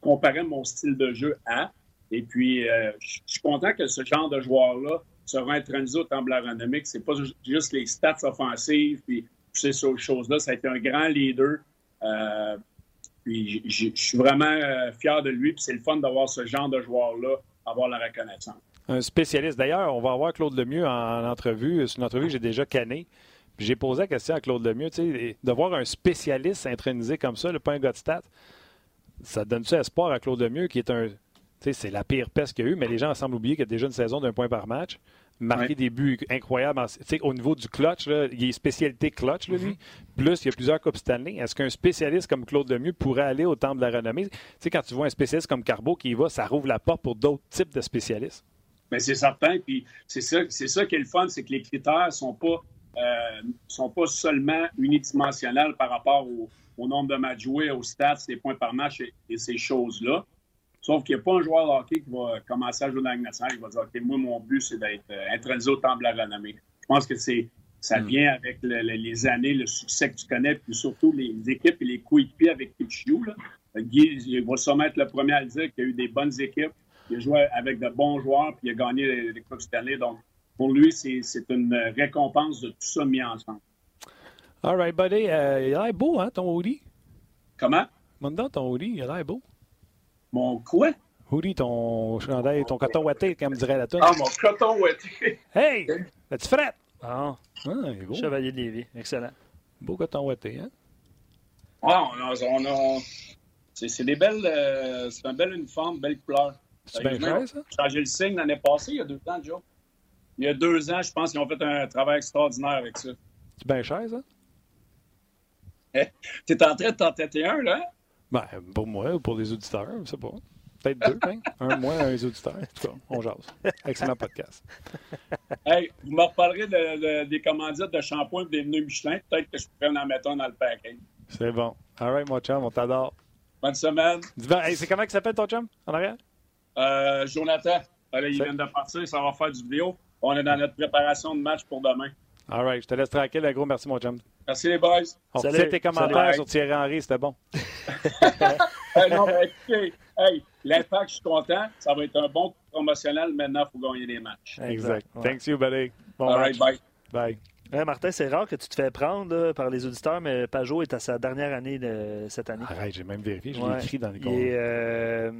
comparais mon style de jeu à. Et puis, euh, je suis content que ce genre de joueur-là sera intronisé au temps de la renommée, que c'est pas juste les stats offensives, puis ces choses-là. Ça a été un grand leader. Puis, je suis vraiment euh, fier de lui, puis c'est le fun d'avoir ce genre de joueur-là, avoir la reconnaissance. Un spécialiste. D'ailleurs, on va avoir Claude Lemieux en, en entrevue. C'est une entrevue que j'ai déjà cannée. J'ai posé la question à Claude Lemieux, de voir un spécialiste intronisé comme ça, le pas un de ça donne-tu espoir à Claude Lemieux, qui est un. C'est la pire peste qu'il y a eu, mais les gens semblent oublier qu'il y a déjà une saison d'un point par match. Marquer des buts incroyables. au niveau du clutch, il y a spécialité clutch, lui. Mm-hmm. Plus, il y a plusieurs Coupes Stanley. Est-ce qu'un spécialiste comme Claude Lemieux pourrait aller au temple de la renommée? quand tu vois un spécialiste comme Carbo qui y va, ça rouvre la porte pour d'autres types de spécialistes. Mais c'est certain. Puis c'est ça, ça qui est le fun, c'est que les critères ne sont pas, euh, sont pas seulement unidimensionnels par rapport au, au nombre de matchs joués, aux stats, les points par match et, ces choses-là. Sauf qu'il n'y a pas un joueur de hockey qui va commencer à jouer dans la nationale qui va dire OK, moi, mon but, c'est d'être euh, intronisé au temple de la renommée. Je pense que c'est ça hmm. vient avec les années, le succès que tu connais, puis surtout les équipes et les coéquipiers avec qui tu joues. Là. Guy il va sûrement être le premier à le dire qu'il y a eu des bonnes équipes. Il a joué avec de bons joueurs, puis il a gagné les, Coupes Stanley. Donc, pour lui, c'est une récompense de tout ça mis ensemble. All right, buddy. Euh, il a l'air beau, hein, ton hoodie? Comment? Monte ton hoodie, il a l'air beau. Mon quoi? Hoodie, ton chandail, ton coton ouaté, comme dirait la tonne. Ah, mon coton ouaté. hey! As-tu fret? Ah, ah il est beau. Chevalier de Lévis, excellent. Beau coton ouaté, hein? Ah, on a... On a... C'est des belles... Euh, c'est un bel uniforme, belle couleur. C'est bien cher, ça? J'ai changé le signe l'année passée, il y a deux ans, Joe. Il y a deux ans, je pense qu'ils ont fait un travail extraordinaire avec ça. C'est bien cher, ça? Tu es en train de t'en têter un, là? Ben, pour moi ou pour les auditeurs, je sais pas. Peut-être deux, hein? un moins, un les auditeurs. En tout cas, on jase. Excellent podcast. Hey, vous me reparlerez de, des commandites de shampoing et des pneus Michelin. Peut-être que je pourrais en mettre un dans le package. C'est bon. All right, mon chum, on t'adore. Bonne semaine. Hey, c'est comment il s'appelle ton chum en arrière? Euh, Jonathan. Allez, il vient de partir, ça va faire du vidéo. On est dans notre préparation de match pour demain. All right, je te laisse tranquille. Un gros merci, mon chum. Merci, les boys. On Salut. tes commentaires sur Thierry Henry, c'était bon. hey, non, mais écoutez, hey, l'impact, je suis content. Ça va être un bon promotionnel. Maintenant, il faut gagner des matchs. Exact. Thanks you, buddy. Bon All right, bye. Bye. Martin, c'est rare que tu te fais prendre par les auditeurs, mais Pajot est à sa dernière année de, cette année. Arrête, j'ai même vérifié, je l'ai écrit dans les comptes. Euh,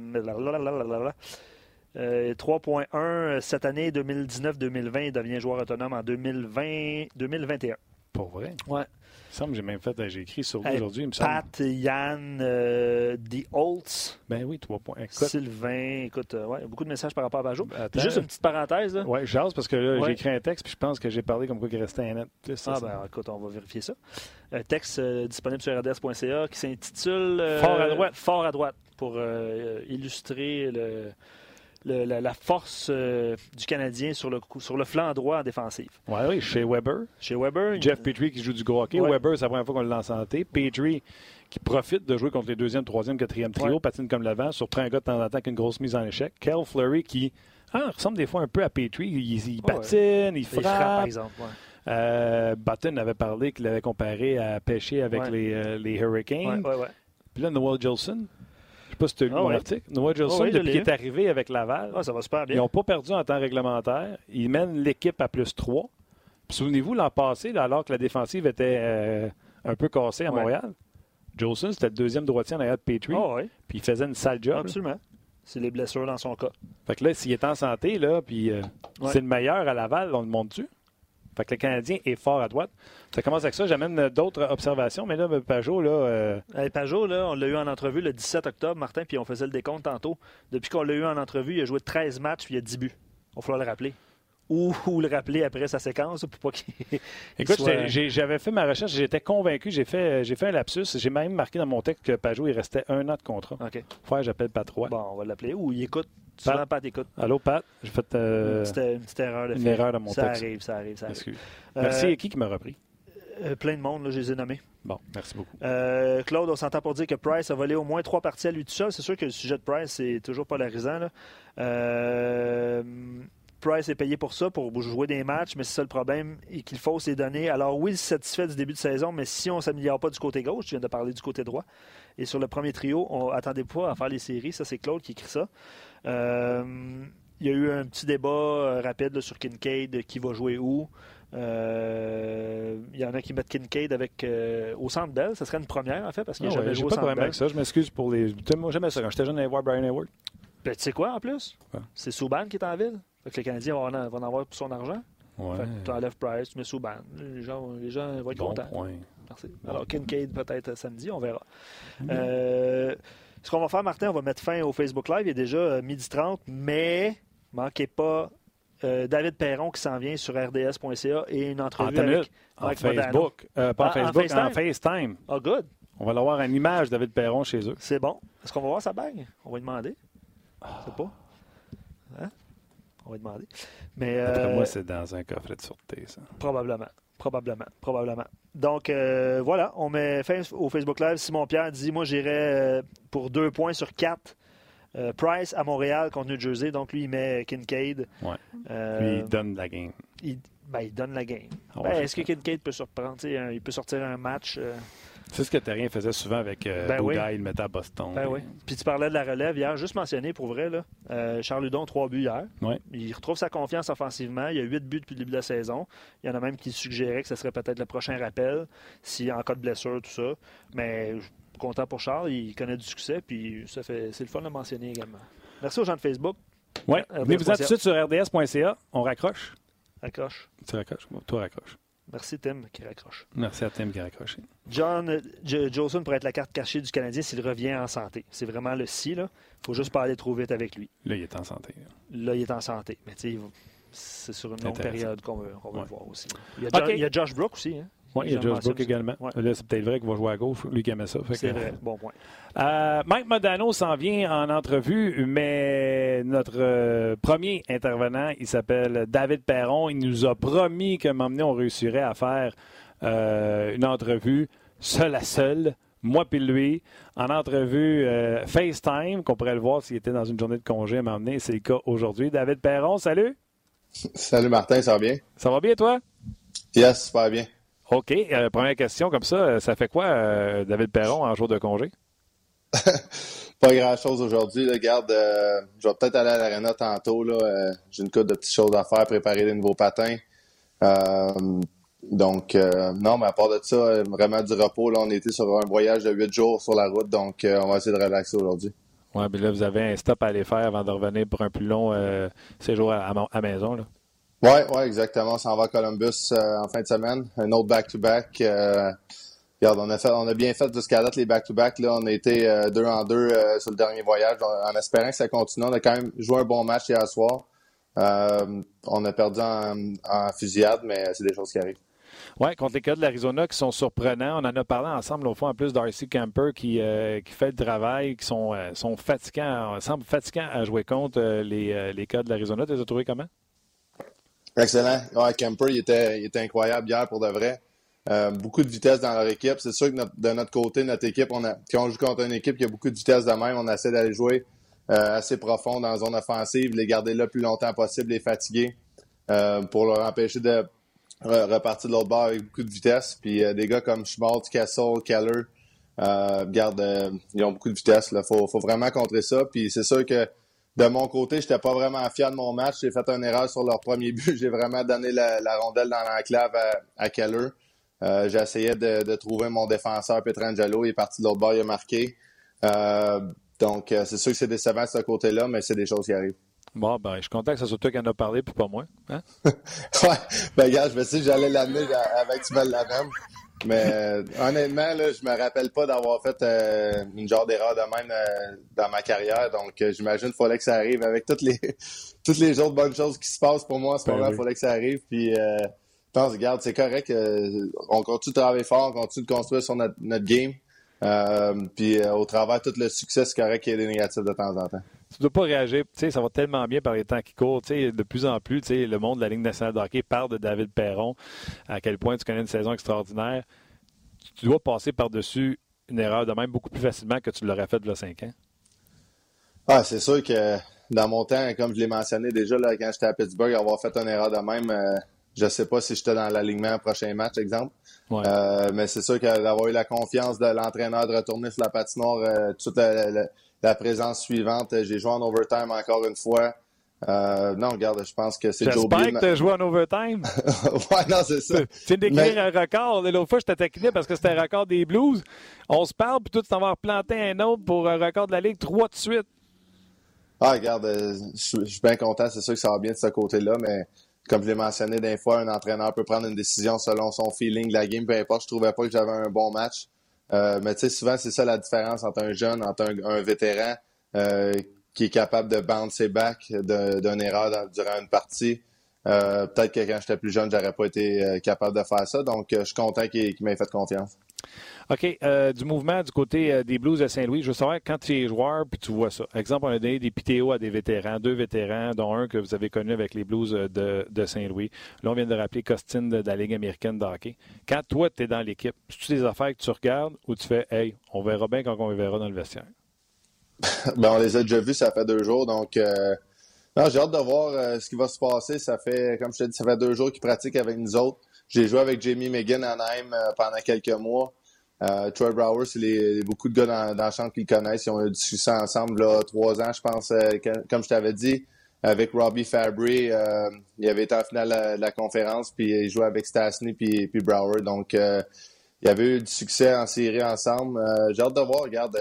3.1 euh, cette année 2019-2020, il devient joueur autonome en 2020-2021. Pour vrai? Ouais. Il semble que j'ai même fait, j'ai écrit sur lui aujourd'hui. Pat, Yann, euh, The Holtz. Ben oui, 3 points. Sylvain, écoute, euh, ouais, beaucoup de messages par rapport à Pajot. Juste une petite parenthèse. Ouais, j'ose parce que là, j'ai écrit un texte puis je pense que j'ai parlé comme quoi il restait un net. ah, ben écoute, on va vérifier ça. Un texte disponible sur rds.ca qui s'intitule Fort à droite. Fort à droite pour illustrer le la, force euh, du Canadien sur le, sur le flanc droit en défensive. Oui, oui, chez Weber. Chez Weber. Jeff Petrie qui joue du gros hockey. Weber, c'est la première fois qu'on le lance en santé. Petrie qui profite de jouer contre les deuxième, troisième, quatrième trio, patine comme l'avant, surprend un gars de temps en temps avec une grosse mise en échec. Kel Fleury qui ah, ressemble des fois un peu à Petrie. Il, patine, il frappe. par exemple. Euh, Button avait parlé qu'il avait comparé à pêcher avec les, euh, les Hurricanes. Puis là, Noel Jolson, pas si tu as lu ah mon article. Noah Gilson, ah depuis qu'il est arrivé avec Laval, ah, ça va super bien. ils n'ont pas perdu en temps réglementaire. Ils mènent l'équipe à plus 3. Souvenez-vous, l'an passé, alors que la défensive était euh, un peu cassée à Montréal, Jolson, c'était le deuxième droitier en arrière de Petrie. Puis il faisait une sale job. Absolument. C'est les blessures dans son cas. Fait que là, s'il est en santé, là, puis euh, c'est le meilleur à Laval, on le montre-tu? Fait que le Canadien est fort à droite. Ça commence avec ça. J'amène d'autres observations, mais là, ben, Pajot, là. Euh... Pajot, là, on l'a eu en entrevue le 17 octobre, Martin, puis on faisait le décompte tantôt. Depuis qu'on l'a eu en entrevue, il a joué 13 matchs, puis il a 10 buts. Il va falloir le rappeler. Ou, le rappeler après sa séquence pour pas qu'il. Écoute, j'avais fait ma recherche, j'étais convaincu, j'ai fait, fait un lapsus. J'ai même marqué dans mon texte que Pajot, il restait un an de contrat. OK. Frère, j'appelle Pat Roy. Bon, on va l'appeler. Ou il écoute. Souvent, Pat écoute. Allô, Pat? J'ai fait euh, une, petite, erreur de Une erreur dans mon ça texte. Arrive, ça arrive, ça arrive. Merci. Euh, qui qui m'a repris? Euh, plein de monde, là, je les ai nommés. Bon, merci beaucoup. Claude, on s'entend pour dire que Price a volé au moins trois parties à lui tout seul. C'est sûr que le sujet de Price, c'est toujours polarisant. Là. Euh, Price est payé pour ça, pour jouer des matchs, mais c'est ça le problème, et qu'il faut ces données. Alors oui, satisfait du début de saison, mais si on ne s'améliore pas du côté gauche, tu viens de parler du côté droit, et sur le premier trio, on attendait pas à faire les séries, ça c'est Claude qui écrit ça. Euh, il y a eu un petit débat euh, rapide sur Kincaid, qui va jouer où. Euh, il y en a qui mettent Kincaid avec, au Centre Bell. Ça serait une première, en fait, parce qu'il n'a ah jamais joué au Centre Bell. avec ça. Je m'excuse pour les... Moi, jamais ça. Quand j'étais jeune, j'allais voir Brian Hayward. Ben, tu sais quoi, en plus? C'est Souban qui est en ville. Fait que les Canadiens vont en, vont en avoir pour son argent. Ouais. Fait que tu enlèves Price, tu mets Souban. Les gens, les gens vont être bon contents. Point. Merci. Alors, Kincaid peut-être samedi, on verra. Euh, ce qu'on va faire, Martin, on va mettre fin au Facebook Live. Il est déjà euh, midi 30, mais manquez pas euh, David Perron qui s'en vient sur rds.ca et une entrevue avec en Facebook. pas en, Facebook, en FaceTime? Oh, good. On va l'avoir une image David Perron chez eux. C'est bon. Est-ce qu'on va voir sa bague? On va lui demander. Je sais pas. On va demander. Mais, Après moi, c'est dans un coffret de sûreté, ça. Probablement. Probablement, probablement. Donc, euh, voilà, on met fin au Facebook Live. Simon Pierre dit Moi, j'irai euh, pour deux points sur quatre. Euh, Price à Montréal contre New Jersey. Donc, lui, il met Kincaid. Ouais. lui, il donne la game. Il, ben, il donne la game. Ah ben, est-ce que Kincaid peut surprendre Il peut sortir un match c'est ce que Terrien faisait souvent avec euh, ben il mettait à Boston. Ben oui. Puis tu parlais de la relève hier, juste mentionné pour vrai, là, euh, Charles Ludon, trois buts hier. Il retrouve sa confiance offensivement. Il y a huit buts depuis le début de la saison. Il y en a même qui suggéraient que ce serait peut-être le prochain rappel, si en cas de blessure, tout ça. Mais je suis content pour Charles, il connaît du succès, puis ça fait c'est le fun de le mentionner également. Merci aux gens de Facebook. Oui, venez vous êtes tout de suite sur rds.ca. On raccroche. Raccroche. Tu raccroches. Toi, raccroche. Merci Tim qui raccroche. Merci à Tim qui a raccroché. John Jolson pourrait être la carte cachée du Canadien s'il revient en santé. C'est vraiment le si. Il faut juste pas aller trop vite avec lui. Là, il est en santé. Là, il est en santé. Mais tu sais, c'est sur une longue période qu'on veut, le voir aussi. Il y, a Josh, Brook aussi. Hein? Oui, il y a Josh Brook également. Là, c'est peut-être vrai qu'il va jouer à gauche, lui qui aimait ça. C'est vrai, bon point. Euh, Mike Modano s'en vient en entrevue, mais notre euh, premier intervenant, il s'appelle David Perron. Il nous a promis qu'à un moment donné, on réussirait à faire euh, une entrevue seul à seul moi puis lui, en entrevue FaceTime, qu'on pourrait le voir s'il était dans une journée de congé à m'emmener. C'est le cas aujourd'hui. David Perron, salut. Salut Martin, ça va bien? Ça va bien, toi? Yes, super bien. OK. Euh, première question comme ça, euh, ça fait quoi, euh, David Perron, en jour de congé? pas grand-chose aujourd'hui. Garde, je vais peut-être aller à l'arena tantôt. J'ai une couple de petites choses à faire, préparer des nouveaux patins. donc, non, mais à part de ça, vraiment du repos. Là, on était sur un voyage de huit jours sur la route, donc on va essayer de relaxer aujourd'hui. Oui, mais là, vous avez un stop à aller faire avant de revenir pour un plus long séjour à, à, maison. Là. Oui, ouais, exactement. On s'en va à Columbus euh, en fin de semaine. Un autre back-to-back. Euh, regarde, on a, fait, on a bien fait jusqu'à date les back-to-back. Là, on a été euh, deux en deux sur le dernier voyage. En, espérant que ça continue. On a quand même joué un bon match hier soir. on a perdu en, fusillade, mais c'est des choses qui arrivent. Oui, contre les cas de l'Arizona qui sont surprenants. On en a parlé ensemble l'autre fois, en plus d'Arcy Camper qui, qui fait le travail, qui sont, sont fatigants, semble fatigants à jouer contre les, les cas de l'Arizona. Tu les as trouvés comment? Excellent. Ouais, Kemper, il était, il était incroyable hier pour de vrai. Euh, beaucoup de vitesse dans leur équipe. C'est sûr que de notre côté, notre équipe, on a, quand on joue contre une équipe qui a beaucoup de vitesse de même, on essaie d'aller jouer euh, assez profond dans la zone offensive, les garder là le plus longtemps possible, les fatiguer euh, pour leur empêcher de repartir de l'autre bord avec beaucoup de vitesse. Puis des gars comme Schmaltz, Castle, Keller, garde, ils ont beaucoup de vitesse. Il faut, faut vraiment contrer ça. Puis c'est sûr que de mon côté, je n'étais pas vraiment fier de mon match. J'ai fait une erreur sur leur premier but. J'ai vraiment donné la, rondelle dans l'enclave à, à Keller. Euh, J'essayais de, de, trouver mon défenseur Petrangelo. Il est parti de l'autre bord, il a marqué. Euh, donc, euh, c'est sûr que c'est décevant de ce côté-là, mais c'est des choses qui arrivent. Bon, ben, je suis content que ce soit toi qui en a parlé, puis pas moi. Hein? ouais, ben, gars, je me suis dit que j'allais l'amener avec tu la même. Mais euh, honnêtement, là, je me rappelle pas d'avoir fait euh, une genre d'erreur de même euh, dans ma carrière. Donc, j'imagine qu'il fallait que ça arrive avec toutes les toutes les autres bonnes choses qui se passent pour moi en ce ben moment. Il fallait que ça arrive. Puis, je pense, regarde, c'est correct. on continue de travailler fort, on continue de construire sur notre, notre game. puis, au travers de tout le succès, c'est correct qu'il y ait des négatifs de temps en temps tu ne dois pas réagir. Tu sais, ça va tellement bien par les temps qui courent. Tu sais, de plus en plus, tu sais, le monde de la Ligue nationale de hockey parle de David Perron, à quel point tu connais une saison extraordinaire. Tu dois passer par-dessus une erreur de même beaucoup plus facilement que tu l'aurais fait de 5 ans. Ah, c'est sûr que dans mon temps, comme je l'ai mentionné déjà là, quand j'étais à Pittsburgh, avoir fait une erreur de même, euh, je ne sais pas si j'étais dans l'alignement prochain match, exemple. Euh, mais c'est sûr que d'avoir eu la confiance de l'entraîneur de retourner sur la patinoire euh, toute la présence suivante. J'ai joué en overtime encore une fois. Euh, non, regarde, je pense que c'est Joe J'espère que tu as joué en overtime. ouais, non, c'est ça. Tu viens d'écrire un record. L'autre fois, je t'ai parce que c'était un record des Blues. On se parle, puis toi, tu t'en vas replanter un autre pour un record de la Ligue, trois de suite. Ah, regarde, euh, je suis bien content. C'est sûr que ça va bien de ce côté-là, mais comme je l'ai mentionné d'un fois, un entraîneur peut prendre une décision selon son feeling de la game, peu importe. Je trouvais pas que j'avais un bon match. Euh, mais tu sais, souvent, c'est ça la différence entre un jeune, entre un, vétéran euh, qui est capable de bouncer back d'une erreur durant une partie. Euh, peut-être que quand j'étais plus jeune, j'aurais pas été capable de faire ça. Donc, je suis content qu'il m'ait fait confiance. OK. Euh, du mouvement du côté euh, des Blues de Saint-Louis, je veux savoir quand tu es joueur puis tu vois ça. Exemple, on a donné des PTO à des vétérans, deux vétérans, dont un que vous avez connu avec les Blues euh, de, Saint-Louis. Là, on vient de rappeler Costin de, la Ligue américaine de hockey. Quand toi, tu es dans l'équipe, c'est-tu des affaires que tu regardes ou tu fais Hey, on verra bien quand on les verra dans le vestiaire? ben, on les a déjà vus, ça fait deux jours, donc. J'ai hâte de voir ce qui va se passer. Ça fait, comme je te dis, ça fait deux jours qu'ils pratiquent avec nous autres. J'ai joué avec Jamie McGinn à Anaheim pendant quelques mois. Euh, Troy Brower, c'est beaucoup de gars dans, dans le champ qui le connaissent. Ils ont eu du succès ensemble là, trois ans, je pense. Euh, comme je t'avais dit, avec Robbie Fabry, euh, il avait été en finale de la, conférence, puis il jouait avec Stastny puis, puis Brower. Donc, euh, il y avait eu du succès en série ensemble. J'ai hâte de voir. Regarde,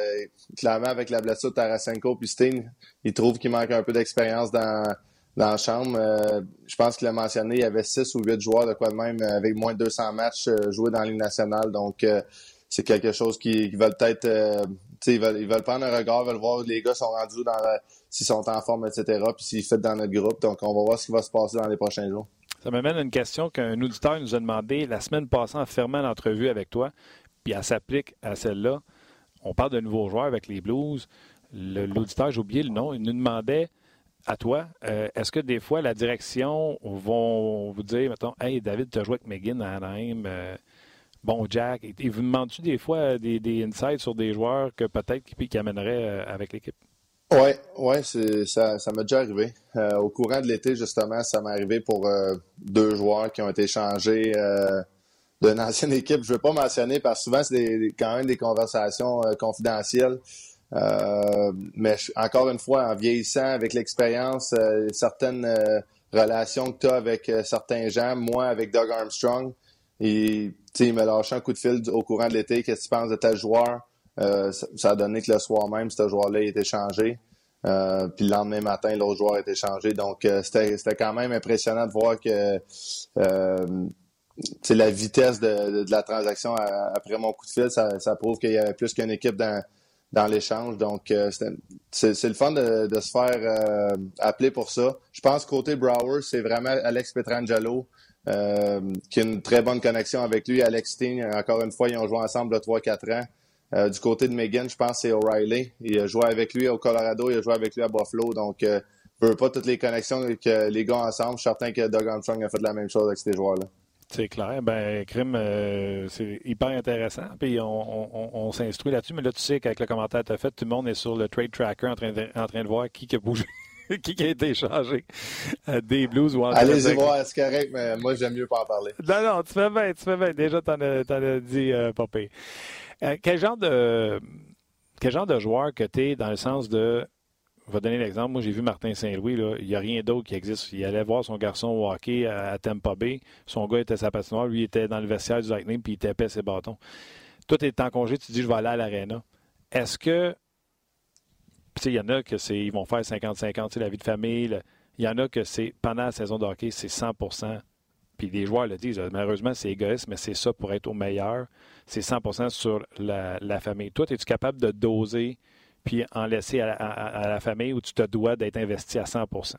clairement, avec la blessure de Tarasenko puis Steen, il trouve qu'il manque un peu d'expérience dans, dans la chambre. je pense qu'il a mentionné, il y avait six ou huit joueurs de quoi de même avec moins de 200 matchs joués dans la nationale. Donc, c'est quelque chose qui, veulent peut-être euh, ils veulent, ils veulent prendre un regard, veulent voir les gars sont rendus dans s'ils sont en forme, etc. Puis s'ils fait dans notre groupe. Donc on va voir ce qui va se passer dans les prochains jours. Ça m'amène à une question qu'un auditeur nous a demandé la semaine passée en fermant l'entrevue avec toi, puis elle s'applique à celle-là. On parle de nouveaux joueurs avec les Blues. L'auditeur, j'ai oublié le nom, il nous demandait à toi, euh, est-ce que des fois la direction vont vous dire, mettons, Hey, David, tu as joué avec McGinn à Anaheim, euh, Bon, Jack, et vous demandez-tu des fois des, des, insights sur des joueurs que peut-être qui, amèneraient euh, avec l'équipe? Oui, ouais, ça, m'est déjà arrivé. Euh, au courant de l'été, justement, ça m'est arrivé pour euh, deux joueurs qui ont été changés d'une ancienne équipe. Je ne veux pas mentionner parce que souvent, c'est quand même des conversations confidentielles. mais encore une fois, en vieillissant, avec l'expérience, certaines relations que tu as avec certains gens, moi avec Doug Armstrong, et il m'a lâché un coup de fil au courant de l'été. Qu'est-ce que tu penses de tel joueur? Euh, ça, a donné que le soir même, ce joueur-là a été changé. Euh, puis le lendemain matin, l'autre joueur a été changé. Donc, euh, c'était quand même impressionnant de voir que c'est la vitesse de, la transaction après mon coup de fil. Ça, prouve qu'il y avait plus qu'une équipe dans, dans l'échange. Donc, c'est le fun de, de se faire appeler pour ça. Je pense côté Brower, c'est vraiment Alex Petrangelo euh, qui a une très bonne connexion avec lui. Alex Steen, encore une fois, ils ont joué ensemble il 3-4 ans. Euh, du côté de Megan, je pense c'est O'Reilly. Il a joué avec lui au Colorado, il a joué avec lui à Buffalo. Donc, euh, veux pas toutes les connexions que les gars ensemble. Je suis certain que Doug Armstrong a fait la même chose avec ces joueurs-là. C'est clair. Ben, Crime, euh, c'est hyper intéressant. Puis on, s'instruit là-dessus. Mais là, tu sais qu'avec le commentaire que tu as fait, tout le monde est sur le trade tracker en train de, en train de voir qui a bougé qui a été changé euh, des Blues ou en Allez-y voir, c'est correct, mais moi, j'aime mieux pas en parler. Non, non, tu fais bien, tu fais bien. Déjà, t'en as, as, dit, euh, Popé. Euh, quel genre de quel genre de joueur que tu es dans le sens de. Je vais donner l'exemple. Moi, j'ai vu Martin Saint-Louis. Il n'y a rien d'autre qui existe. Il allait voir son garçon au hockey à, Tampa Bay. Son gars était sa patinoire. Lui, il était dans le vestiaire du Lightning puis il tapait ses bâtons. Toi, tu es en congé. Tu dis, je vais aller à l'aréna. Est-ce que il y en a que c'est ils vont faire 50-50, la vie de famille. Il y en a que c'est pendant la saison de hockey, c'est 100% puis les joueurs le disent, malheureusement, c'est égoïste, mais c'est ça pour être au meilleur. C'est 100% sur la, famille. Toi, es-tu capable de doser puis en laisser à, la famille ou tu te dois d'être investi à 100%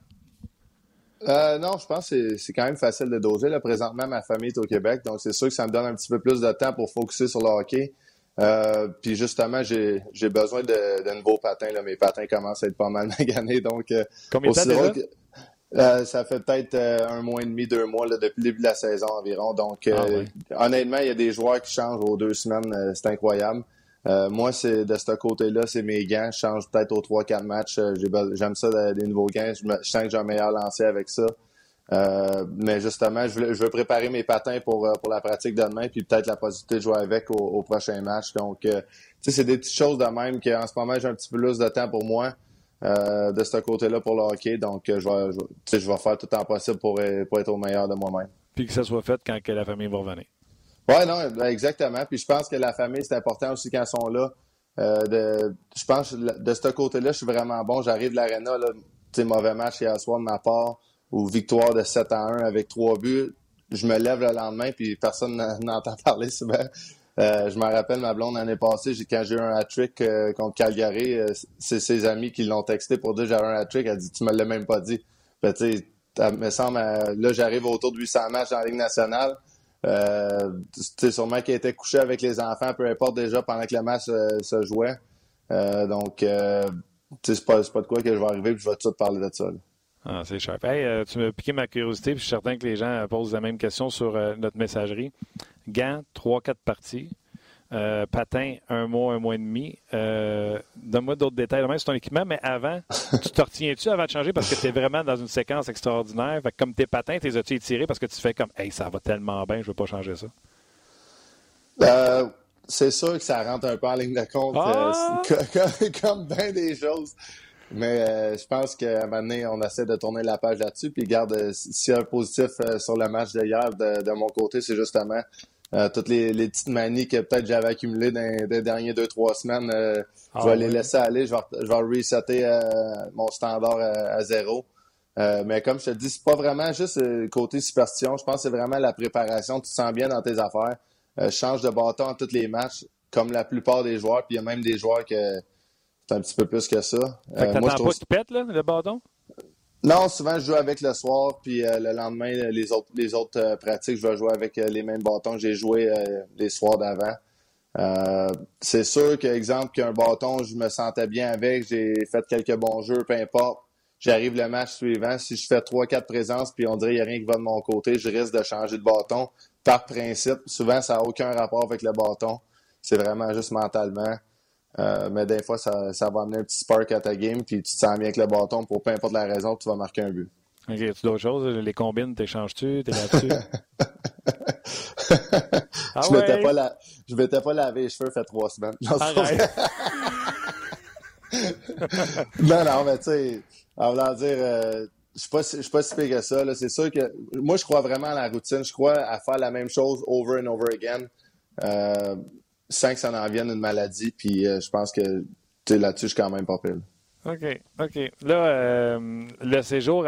euh, non, je pense que c'est quand même facile de doser. Là, présentement, ma famille est au Québec, donc c'est sûr que ça me donne un petit peu plus de temps pour focuser sur le hockey. Euh, puis justement, j'ai besoin de, de, nouveaux patins. Là. Mes patins commencent à être pas mal maganés. Donc, euh, Combien de temps que, euh, ça fait peut-être euh, un mois et demi, deux mois là, depuis le début de la saison environ. Donc, euh, ah honnêtement, il y a des joueurs qui changent aux deux semaines. c'est incroyable. moi, c'est de ce côté-là, c'est mes gants. Je change peut-être aux trois, quatre matchs. J'aime ça, des nouveaux gants. Je, sens que j'ai un meilleur lancer avec ça. Mais justement, je veux, préparer mes patins pour, pour la pratique de demain, puis peut-être la possibilité de jouer avec au, prochain match. Donc, tu sais, c'est des petites choses de même qu'en ce moment, j'ai un petit peu plus de temps pour moi. Euh, de ce côté-là pour le hockey. Donc, euh, je vais, je, je vais faire tout le temps possible pour, euh, pour être au meilleur de moi-même. Puis que ça soit fait quand que la famille va revenir. Oui, non, ben, exactement. Puis je pense que la famille, c'est important aussi quand ils sont là. de, je pense de ce côté-là, je suis vraiment bon. J'arrive de l'aréna, mauvais match hier soir de ma part, ou victoire de 7 à 1 avec trois buts. Je me lève le lendemain, puis personne n'entend parler souvent. Euh, je me rappelle, ma blonde, l'année passée, quand j'ai eu un hat-trick euh, contre Calgary, euh, c'est ses amis qui l'ont texté pour dire j'avais un hat-trick. Elle dit, tu me l'as même pas dit. Ben, sais, me semble, là, j'arrive autour de 800 matchs la Ligue nationale. Euh, tu sûrement qu'il était couché avec les enfants, peu importe déjà, pendant que le match se jouait. donc, c'est pas, pas de quoi que je vais arriver et je vais tout parler de ça. Ah, c'est cher. Hey, tu m'as piqué ma curiosité, puis je suis certain que les gens posent la même question sur notre messagerie. Gants, 3-4 parties. Euh, patin, un mois, un mois et demi. Euh, donne-moi d'autres détails. c'est ton équipement, mais avant, tu te retiens-tu avant de changer parce que tu es vraiment dans une séquence extraordinaire? comme tes patins, tu les as-tu étirés parce que tu fais comme, hey, ça va tellement bien, je ne veux pas changer ça? Euh, c'est sûr que ça rentre un peu en ligne de compte, ah! comme, bien des choses. Mais je pense qu'à un moment donné, on essaie de tourner la page là-dessus. Puis, garde, s'il y a un positif sur le match d'hier, de, mon côté, c'est justement euh, toutes les, petites manies que peut-être j'avais accumulées dans les dernières deux, trois semaines, euh, je vais ah les laisser aller. Je vais, je vais resetter euh, mon standard à, zéro. mais comme je te dis, c'est pas vraiment juste le côté superstition. Je pense que c'est vraiment la préparation. Tu te sens bien dans tes affaires. change de bâton en tous les matchs, comme la plupart des joueurs. Puis il y a même des joueurs que c'est un petit peu plus que ça. Fait moi, je trouve... pas qu'il pète, là, le bâton? Non, souvent je joue avec le soir, puis euh, le lendemain, les autres, les autres euh, pratiques, je vais jouer avec euh, les mêmes bâtons que j'ai joué les soirs d'avant. c'est sûr qu'exemple qu'un bâton, je me sentais bien avec, j'ai fait quelques bons jeux, peu importe. J'arrive le match suivant, si je fais trois, quatre présences, puis on dirait qu'il n'y a rien qui va de mon côté, je risque de changer de bâton. Par principe, souvent ça n'a aucun rapport avec le bâton. C'est vraiment juste mentalement. Euh, mais des fois, ça, ça, va amener un petit spark à ta game, puis tu te sens bien avec le bâton pour peu importe la raison, tu vas marquer un but. Ok, tu d'autres choses? Les combines, t'échanges-tu? T'es là-dessus? ah je m'étais pas, la... pas lavé les cheveux, fait trois semaines. non, non, mais tu sais, en voulant dire, euh, je suis pas, je suis pas si pire que ça. C'est sûr que moi, je crois vraiment à la routine. Je crois à faire la même chose over and over again. Euh, sans que ça en vienne une maladie. Puis euh, je pense que là-dessus, je suis quand même pas pile. OK, OK. Là, euh, le séjour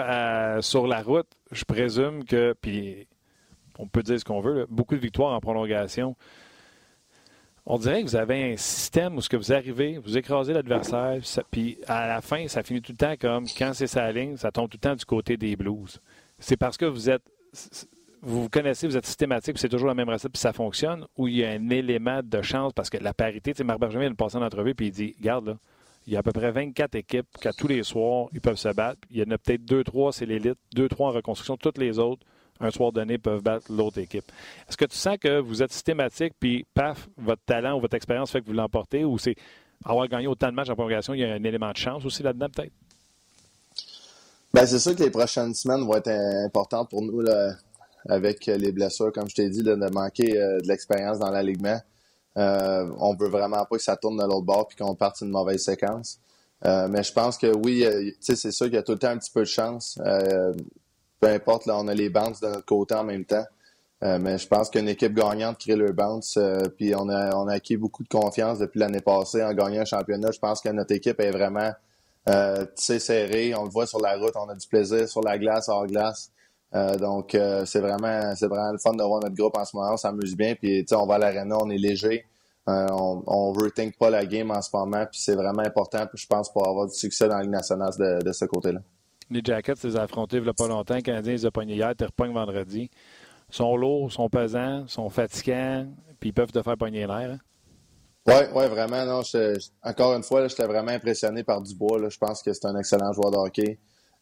sur la route, je présume que, puis on peut dire ce qu'on veut, beaucoup de victoires en prolongation. On dirait que vous avez un système où ce que vous arrivez, vous écrasez l'adversaire, puis à la fin, ça finit tout le temps comme quand c'est sa ligne, ça tombe tout le temps du côté des Blues. C'est parce que vous êtes vous connaissez, vous êtes systématique, c'est toujours la même recette, puis ça fonctionne, ou il y a un élément de chance, parce que la parité, tu sais, Marc Bergevin vient de passer en entrevue, puis il dit, regarde, là, il y a à peu près 24 équipes qu'à tous les soirs, ils peuvent se battre. Il y en a peut-être deux, trois, c'est l'élite, deux, trois en reconstruction. Toutes les autres, un soir donné, peuvent battre l'autre équipe. Est-ce que tu sens que vous êtes systématique, puis paf, votre talent ou votre expérience fait que vous l'emportez, ou c'est avoir gagné autant de matchs en prolongation, il y a un élément de chance aussi là-dedans, peut-être? Ben, c'est sûr que les prochaines semaines vont être importantes pour nous. Là avec euh, les blessures, comme je t'ai dit, de, manquer euh, de l'expérience dans l'alignement. Euh, on veut vraiment pas que ça tourne de l'autre bord puis qu'on parte une mauvaise séquence. Euh, mais je pense que oui, c'est sûr qu'il y a tout le temps un petit peu de chance. peu importe, là, on a les bounces de notre côté en même temps. mais je pense qu'une équipe gagnante crée le bounce. puis on a, on a acquis beaucoup de confiance depuis l'année passée en gagnant un championnat. Je pense que notre équipe est vraiment serrée. On le voit sur la route, on a du plaisir sur la glace, hors glace. Donc, c'est vraiment, c'est vraiment le fun de voir notre groupe en ce moment. On s'amuse bien. Puis, on va à l'aréna, on est léger. on, on think pas la game en ce moment. Puis, c'est vraiment important, je pense, pour avoir du succès dans la Ligue nationale de, de ce côté-là. Les Jackets, les affrontés il n'y a pas longtemps. Les Canadiens, ils ont pogné hier, tu repognes vendredi. Ils sont lourds, sont pesants, sont fatigants, puis ils peuvent te faire pogner l'air. Hein? Oui, ouais, vraiment. Non, encore une fois, j'étais vraiment impressionné par Dubois. Là. Je pense que c'est un excellent joueur de hockey.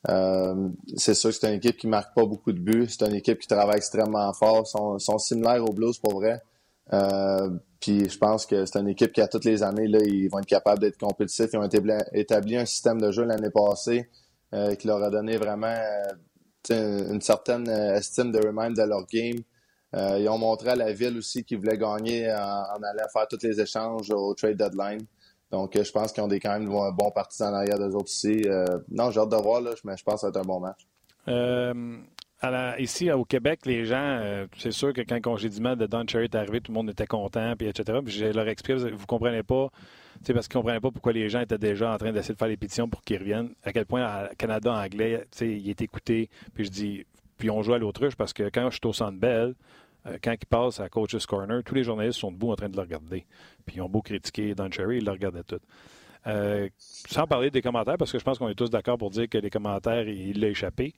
Euh, c'est sûr que c'est une équipe qui marque pas beaucoup de buts. C'est une équipe qui travaille extrêmement fort. Ils sont, similaires aux Blues pour vrai. Euh, puis je pense que c'est une équipe qui, à toutes les années, là, ils vont être capables d'être compétitifs. Ils ont établi un système de jeu l'année passée euh, qui leur a donné vraiment une certaine estime de eux-mêmes de leur game. Ils ont montré à la ville aussi qu'ils voulaient gagner en, allant faire tous les échanges au trade deadline. Donc, euh, je pense qu'ils ont des, quand même un bon partisans en arrière d'eux autres aussi. Euh, non, j'ai hâte de voir, là, mais je pense que ça va être un bon match. ici, au Québec, les gens, c'est sûr que quand le congédiement de Don Cherry est arrivé, tout le monde était content, puis etc. Puis je leur explique, vous comprenez pas, c'est parce qu'ils ne comprenaient pas pourquoi les gens étaient déjà en train d'essayer de faire les pétitions pour qu'ils reviennent. À quel point, le Canada anglais, il est écouté. Puis je dis, puis on joue à l'autruche parce que quand je suis au Centre Bell, euh, quand il passe à Coach's Corner, tous les journalistes sont debout en train de le regarder. Puis ils ont beau critiquer Don Cherry, ils le regardaient tout. Euh, sans parler des commentaires, parce que je pense qu'on est tous d'accord pour dire que les commentaires, il l'a échappé.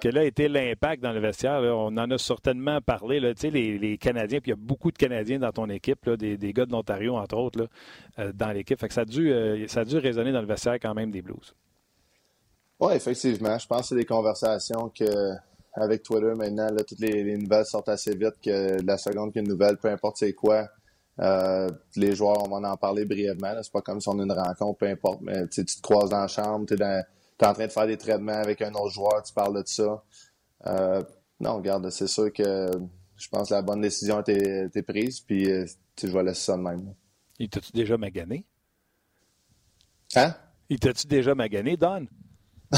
Quel a été l'impact dans le vestiaire? On en a certainement parlé. Là, les, les Canadiens, puis il y a beaucoup de Canadiens dans ton équipe, des, des, gars de l'Ontario, entre autres, euh, dans l'équipe. ça, a dû, ça a dû résonner dans le vestiaire quand même des Blues. Oui, effectivement. Je pense que c'est des conversations que avec Twitter maintenant, là, toutes les, nouvelles sortent assez vite que la seconde qu'une nouvelle, peu importe c'est quoi, euh, les joueurs, on va en parler brièvement. C'est pas comme si on a une rencontre, peu importe, mais tu te croises dans la chambre, tu es, en train de faire des traitements avec un autre joueur, tu parles de ça. Euh, non, regarde, c'est sûr que je pense que la bonne décision a été, prise, puis euh, je vais laisser ça de même. Il t'a-tu déjà magané? Hein? Il t'a-tu déjà magané, Don?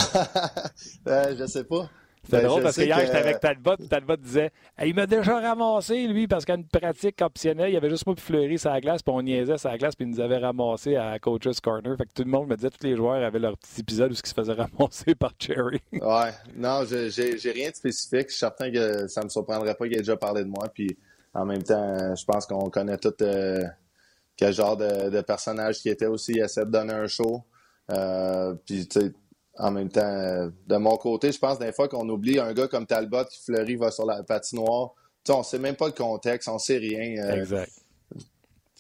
euh, je sais pas. C'était ben, drôle parce que hier, j'étais avec Talbot. Talbot disait Il m'a déjà ramassé, lui, parce qu'à une pratique optionnelle, il avait juste moi puis Fleury sur la glace, puis on niaisait sur la glace, puis il nous avait ramassé à Coach's Corner. Fait que tout le monde me disait tous les joueurs avaient leur petit épisode où ils se faisaient ramasser par Cherry. ouais. Non, j'ai rien de spécifique. Je suis certain que ça me surprendrait pas qu'il ait déjà parlé de moi. Puis en même temps, je pense qu'on connaît tout euh, quel genre de, personnage qui était aussi. Il essaie de donner un show. Euh, puis, tu sais, en même temps, euh, de mon côté, je pense des fois qu'on oublie un gars comme Talbot qui fleurit, va sur la patinoire. Tu sais, on sait même pas le contexte, on sait rien. Euh, exact.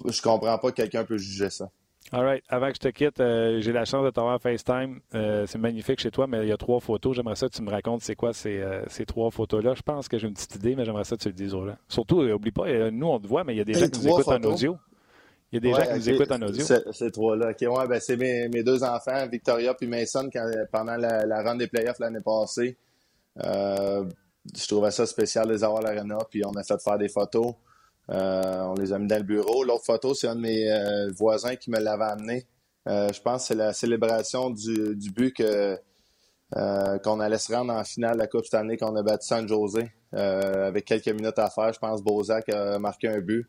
Je comprends pas que quelqu'un peut juger ça. All right. Avant que je te quitte, euh, j'ai la chance de t'avoir FaceTime. c'est magnifique chez toi, mais il y a trois photos. J'aimerais ça que tu me racontes c'est quoi ces, ces trois photos-là. Je pense que j'ai une petite idée, mais j'aimerais ça que tu le dises aux gens. Surtout, n'oublie pas, nous, on te voit, mais il y a des gens qui nous écoutent en audio. Il y a des gens qui nous écoutent en audio. Ces trois-là. ouais, ben c'est mes, mes, deux enfants, Victoria et Mason, quand, pendant la, la run des playoffs l'année passée. Euh, je trouvais ça spécial de les avoir à l'arena, puis on a fait faire des photos. Euh, on les a mis dans le bureau. L'autre photo, c'est un de mes euh, voisins qui me l'avait amené. je pense que c'est la célébration du, du but que qu'on allait se rendre en finale de la Coupe Stanley, qu'on a battu San José. avec quelques minutes à faire, je pense que Bozak a marqué un but.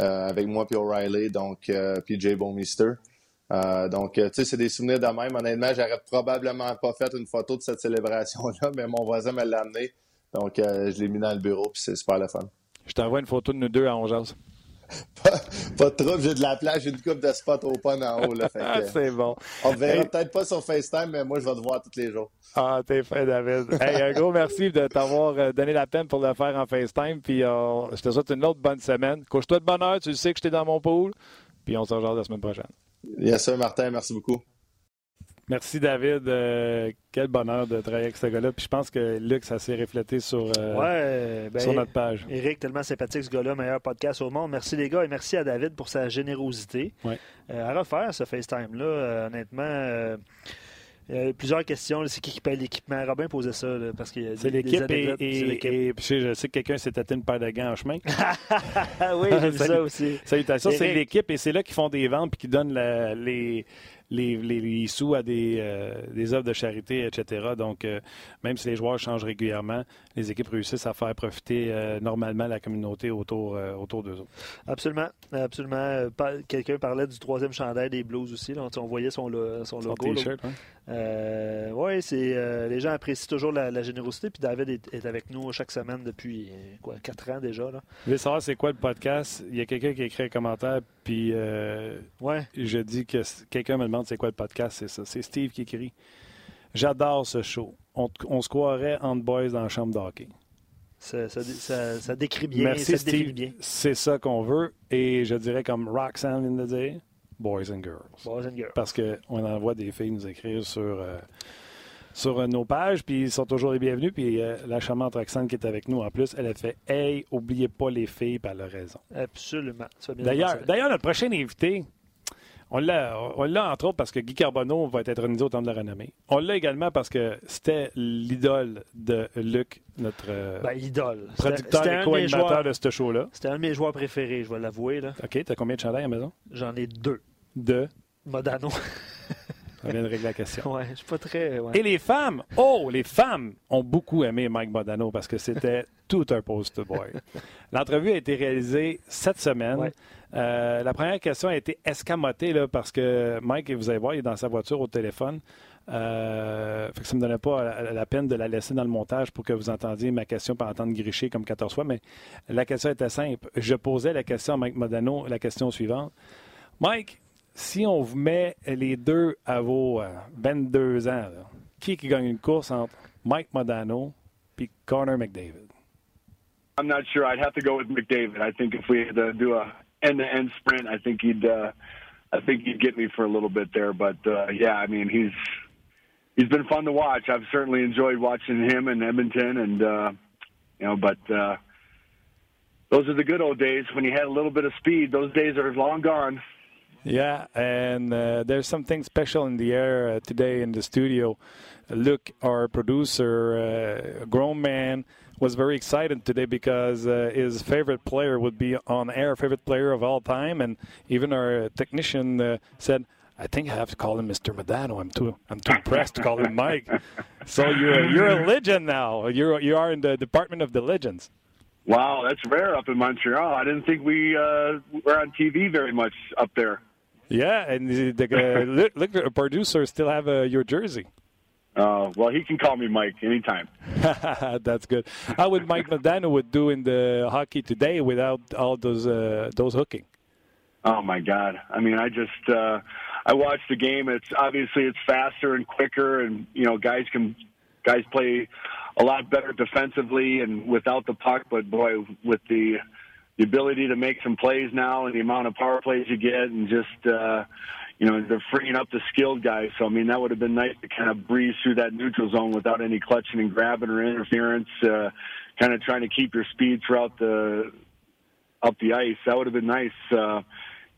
Euh, avec moi puis O'Reilly, donc euh, puis Jay Bowmeister. Euh, donc, tu sais, c'est des souvenirs de même. Honnêtement, j'aurais probablement pas fait une photo de cette célébration-là, mais mon voisin me l'a amené. Donc, je l'ai mis dans le bureau, puis c'est super le fun. Je t'envoie une photo de nous deux à Ongeas. Pas, pas de trouble, j'ai de la plage, j'ai une coupe de spot open en haut. Là, ah, c'est bon. On ne verra peut-être pas sur FaceTime, mais moi, je vais te voir tous les jours. Ah, t'es fait, David. hey, un gros merci de t'avoir euh, donné la peine pour le faire en FaceTime. Puis euh, je te souhaite une autre bonne semaine. Couche-toi de bonne heure, tu sais que j'étais dans mon pool. Puis on se rejoint la semaine prochaine. Yes, sir, Martin. Merci beaucoup. Merci David. Euh, quel bonheur de travailler avec ce gars-là. Puis je pense que Luc, ça s'est reflété sur, euh, ben, sur notre page. Eric, tellement sympathique ce gars-là, meilleur podcast au monde. Merci les gars et merci à David pour sa générosité. Ouais. Euh, à refaire ce FaceTime-là, honnêtement. Il y a plusieurs questions. C'est qui qui paye l'équipement? Robin posait ça. parce que c'est l'équipe et, et, je sais que quelqu'un s'est acheté une paire de gants en chemin. oui, j'ai vu ça aussi. Salutations. C'est l'équipe et c'est là qu'ils font des ventes et qui donnent les, les, les, sous à des, euh, des œuvres de charité, etc. Donc, euh, même si les joueurs changent régulièrement, les équipes réussissent à faire profiter euh, normalement la communauté autour, autour d'eux autres. Absolument. Absolument. Quelqu'un parlait du troisième chandail des Blues aussi. Là. On voyait son, son logo. Oui, c'est les gens apprécient toujours la, générosité. Puis David est, avec nous chaque semaine depuis quoi, quatre ans déjà. Là. Vous voulez savoir c'est quoi le podcast? Il y a quelqu'un qui écrit un commentaire, puis ouais. je dis que quelqu'un me demande c'est quoi le podcast, c'est ça. C'est Steve qui écrit. J'adore ce show. On, se croirait en boys dans la chambre d'hockey. Ça, ça, décrit bien. Merci, Steve. C'est ça qu'on veut. Et je dirais, comme Roxanne vient de dire, boys and girls. Boys and girls. Parce qu'on envoie des filles nous écrire sur, euh, sur euh, nos pages, puis ils sont toujours les bienvenus. Puis euh, la charmante Roxane qui est avec nous en plus, elle a fait Hey, oubliez pas les filles, par elle raison. Absolument. D'ailleurs, notre prochain invité, on l'a, entre autres parce que Guy Carbonneau va être intronisé au temps de la renommée. On l'a également parce que c'était l'idole de Luc, notre euh, ben, idole. producteur et co-animateur de ce show-là. C'était un de mes joueurs préférés, je vais l'avouer. Là. OK, t'as combien de chandails à la maison? J'en ai deux. Deux? Modano. On vient de régler la question. Ouais, je suis pas très. Et les femmes, oh, les femmes ont beaucoup aimé Mike Modano parce que c'était tout un poster boy. L'entrevue a été réalisée cette semaine. Euh, la première question a été escamotée là, parce que Mike, vous allez voir, il est dans sa voiture au téléphone. Euh, ça ne me donnait pas la, peine de la laisser dans le montage pour que vous entendiez ma question par entendre gricher comme 14 fois, mais la question était simple. Je posais la question à Mike Modano, la question suivante. Mike, si on vous met les deux à vos 22 euh, ans, qui qui gagne une course entre Mike Modano et Connor McDavid? I'm not sure. I'd have to go with McDavid. I think if we had to do a end-to-end sprint, I think he'd, uh, I think he'd get me for a little bit there. But uh, yeah, I mean, he's he's been fun to watch. I've certainly enjoyed watching him in Edmonton, and uh, you know, but uh, those are the good old days when you had a little bit of speed. Those days are long gone. Yeah, and uh, there's something special in the air uh, today in the studio. Luke, our producer, uh, a grown man, was very excited today because uh, his favorite player would be on air, favorite player of all time, and even our technician uh, said, "I think I have to call him Mr. Madano. I'm too, I'm too impressed to call him Mike." So you're you're a legend now. You're you are in the department of the legends. Wow, that's rare up in Montreal. I didn't think we uh, were on TV very much up there. Yeah, and the, the look, look, the producer still have uh, your jersey. Uh, well, he can call me Mike anytime. That's good. How would Mike Modano would do in the hockey today without all those uh, those hooking? Oh my God! I mean, I just uh, I watched the game. It's obviously it's faster and quicker, and you know guys can guys play a lot better defensively and without the puck. But boy, with the the ability to make some plays now and the amount of power plays you get, and just uh, you know, they're freeing up the skilled guys. So, I mean, that would have been nice to kind of breeze through that neutral zone without any clutching and grabbing or interference, uh, kind of trying to keep your speed throughout the, up the ice. That would have been nice. Uh,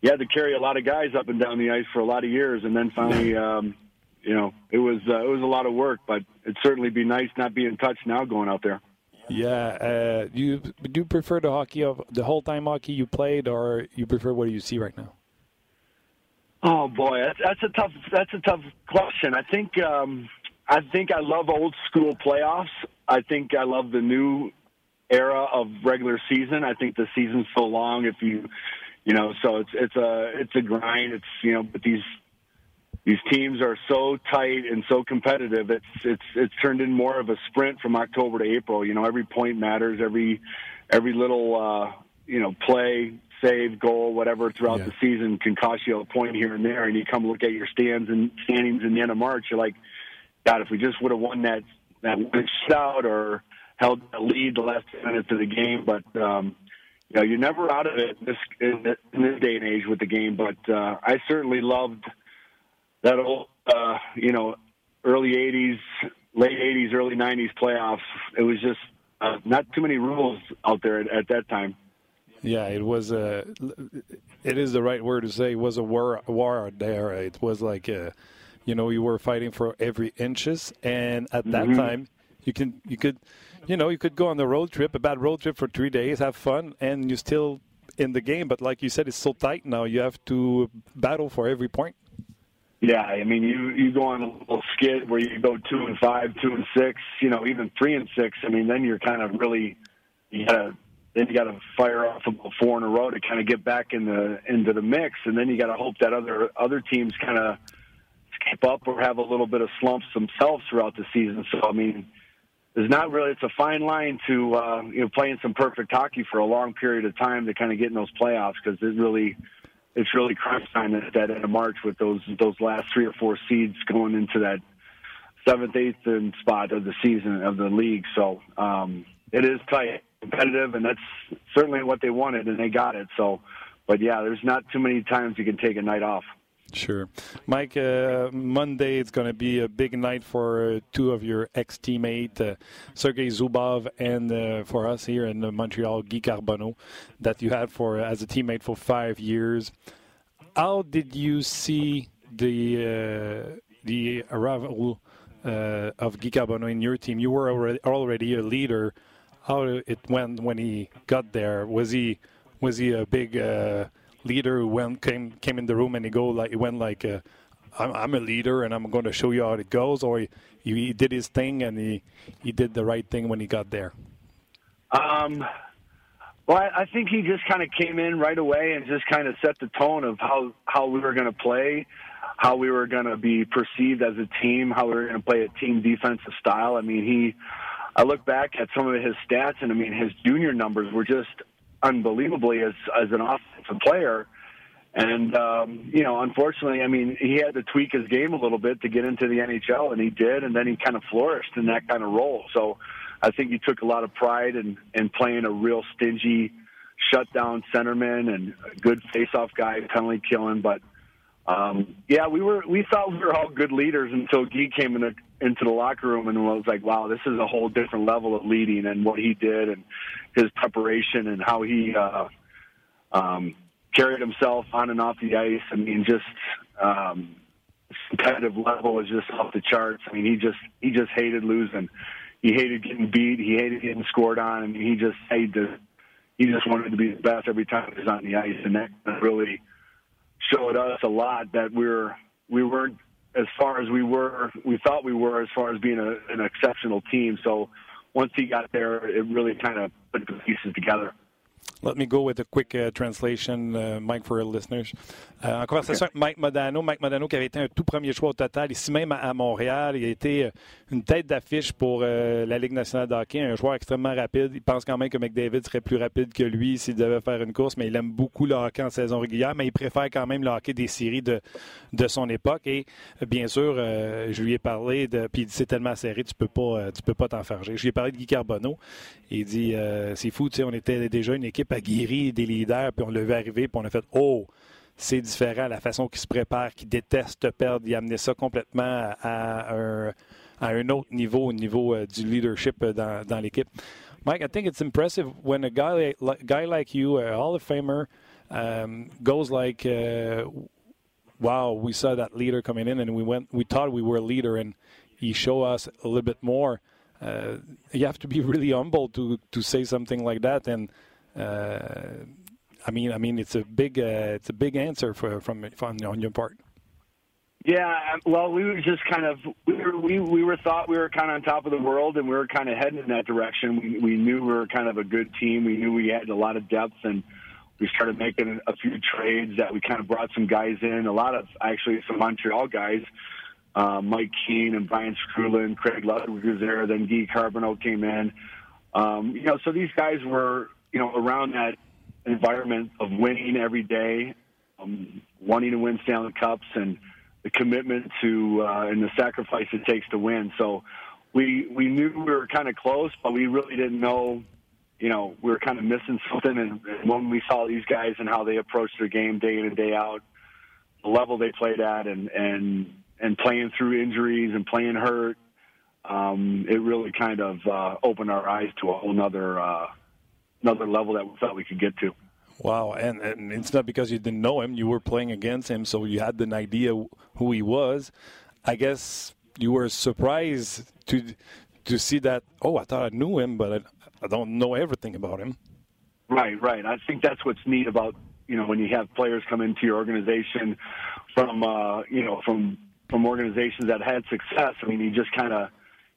you had to carry a lot of guys up and down the ice for a lot of years. And then finally, um, you know, it was, uh, it was a lot of work, but it'd certainly be nice not being touched now going out there. Yeah, uh, do you do you prefer the hockey of the whole time hockey you played, or you prefer what you see right now? Oh boy, that's, that's a tough that's a tough question. I think um, I think I love old school playoffs. I think I love the new era of regular season. I think the season's so long. If you you know, so it's it's a it's a grind. It's you know, but these these teams are so tight and so competitive. It's it's it's turned in more of a sprint from October to April. You know, every point matters. Every every little uh, you know play save, goal, whatever throughout yeah. the season can cost you a point here and there. And you come look at your stands and standings in the end of March, you're like, God, if we just would have won that that one or held the lead the last ten minutes of the game, but um, you know, you're never out of it in this in this day and age with the game. But uh, I certainly loved that old, uh, you know, early '80s, late '80s, early '90s playoffs. It was just uh, not too many rules out there at, at that time. Yeah, it was a. It is the right word to say. It was a war, war there. It was like, a, you know, you were fighting for every inches, and at that mm-hmm. time, you can you could, you know, you could go on the road trip, a bad road trip for three days, have fun, and you still in the game. But like you said, it's so tight now. You have to battle for every point. Yeah, I mean, you you go on a little skid where you go two and five, two and six, you know, even three and six. I mean, then you're kind of really you gotta then you got to fire off about four in a row to kind of get back in the into the mix, and then you got to hope that other other teams kind of skip up or have a little bit of slumps themselves throughout the season. So I mean, there's not really it's a fine line to uh, you know playing some perfect hockey for a long period of time to kind of get in those playoffs because it really it's really crunch time at that end of March with those those last three or four seeds going into that seventh, eighth, and spot of the season of the league. So um, it is tight, competitive, and that's certainly what they wanted, and they got it. So, but yeah, there's not too many times you can take a night off. Sure. Mike, uh, Monday it's going to be a big night for uh, two of your ex teammates, uh, Sergei Zubov, and uh, for us here in Montreal, Guy Carbonneau, that you had for as a teammate for five years. How did you see the uh, the arrival uh, of Guy Carbonneau in your team? You were already, already a leader. How it went when he got there? Was he was he a big leader who went came came in the room and he go like he went like uh, I'm, I'm, a leader and I'm going to show you how it goes, or he, he did his thing and he he did the right thing when he got there. Um. Well, I, I think he just kind of came in right away and just kind of set the tone of how how we were going to play, how we were going to be perceived as a team, how we were going to play a team defensive style. I mean, he. I look back at some of his stats, and I mean, his junior numbers were just unbelievably as as an offensive player. And um, you know, unfortunately, I mean, he had to tweak his game a little bit to get into the NHL, and he did, and then he kind of flourished in that kind of role. So, I think he took a lot of pride in in playing a real stingy, shutdown centerman and a good face-off guy, penalty killing. But um, yeah, we were we thought we were all good leaders until Guy came in the, into the locker room and was like, "Wow, this is a whole different level of leading." And what he did, and his preparation and how he uh, um, carried himself on and off the ice. I mean, just um, competitive level was just off the charts. I mean, he just he just hated losing. He hated getting beat. He hated getting scored on. I mean, he just hated to, he just wanted to be the best every time he was on the ice, and that really showed us a lot that we we're we weren't as far as we were we thought we were as far as being a, an exceptional team. So once he got there, it really kind of put the pieces together. Let me go with a quick uh, translation, uh, Mike, for our listeners. Euh, en conversation avec Mike Modano, Mike Modano qui avait été un tout premier choix au total, ici même à, Montréal, il a été euh, une tête d'affiche pour euh, la Ligue nationale de hockey, un joueur extrêmement rapide. Il pense quand même que McDavid serait plus rapide que lui s'il devait faire une course, mais il aime beaucoup le hockey en saison régulière, mais il préfère quand même le hockey des séries de, de son époque. Et bien sûr, je lui ai parlé de, puis il dit c'est tellement serré, tu peux pas, tu peux pas t'en faire. Je lui ai parlé de Guy Carbonneau. Il dit c'est fou, tu sais, on était déjà une équipe aguerrie des leaders, puis on l'a vu arriver, puis on a fait oh c'est différent la façon qu'il se prépare, qu'il déteste perdre. Il a amené ça complètement à un, à un autre niveau, au niveau uh, du leadership uh, dans, dans l'équipe. Mike, I think it's impressive when a guy guy like you, Hall of Famer, um, goes like, uh, "Wow, we saw that leader coming in, and we went. We thought we were a leader, and he showed us a little bit more." Uh, you have to be really humble to to say something like that, and I mean, I mean, it's a big, uh, it's a big answer for, from, from on your part. Yeah, um, well, we were just kind of we were we, we were thought we were kind of on top of the world, and we were kind of heading in that direction. We we knew we were kind of a good team. We knew we had a lot of depth, and we started making a few trades that we kind of brought some guys in. A lot of actually some Montreal guys, uh, Mike Keene and Brian Skrulin, Craig Ludwig was there. Then Guy Carbonneau came in. Um, you know, so these guys were you know around that environment of winning every day, um, wanting to win Stanley Cups, and the commitment to uh, and the sacrifice it takes to win. So we we knew we were kind of close, but we really didn't know. You know, we were kind of missing something. And, and when we saw these guys and how they approached their game day in and day out, the level they played at, and and and playing through injuries and playing hurt, um, it really kind of uh, opened our eyes to a whole other. uh, another level that we thought we could get to. Wow, and, and it's not because you didn't know him; you were playing against him, so you had an idea who he was. I guess you were surprised to to see that. Oh, I thought I knew him, but I, I don't know everything about him. Right, right. I think that's what's neat about you know when you have players come into your organization from uh, you know from from organizations that had success. I mean, you just kind of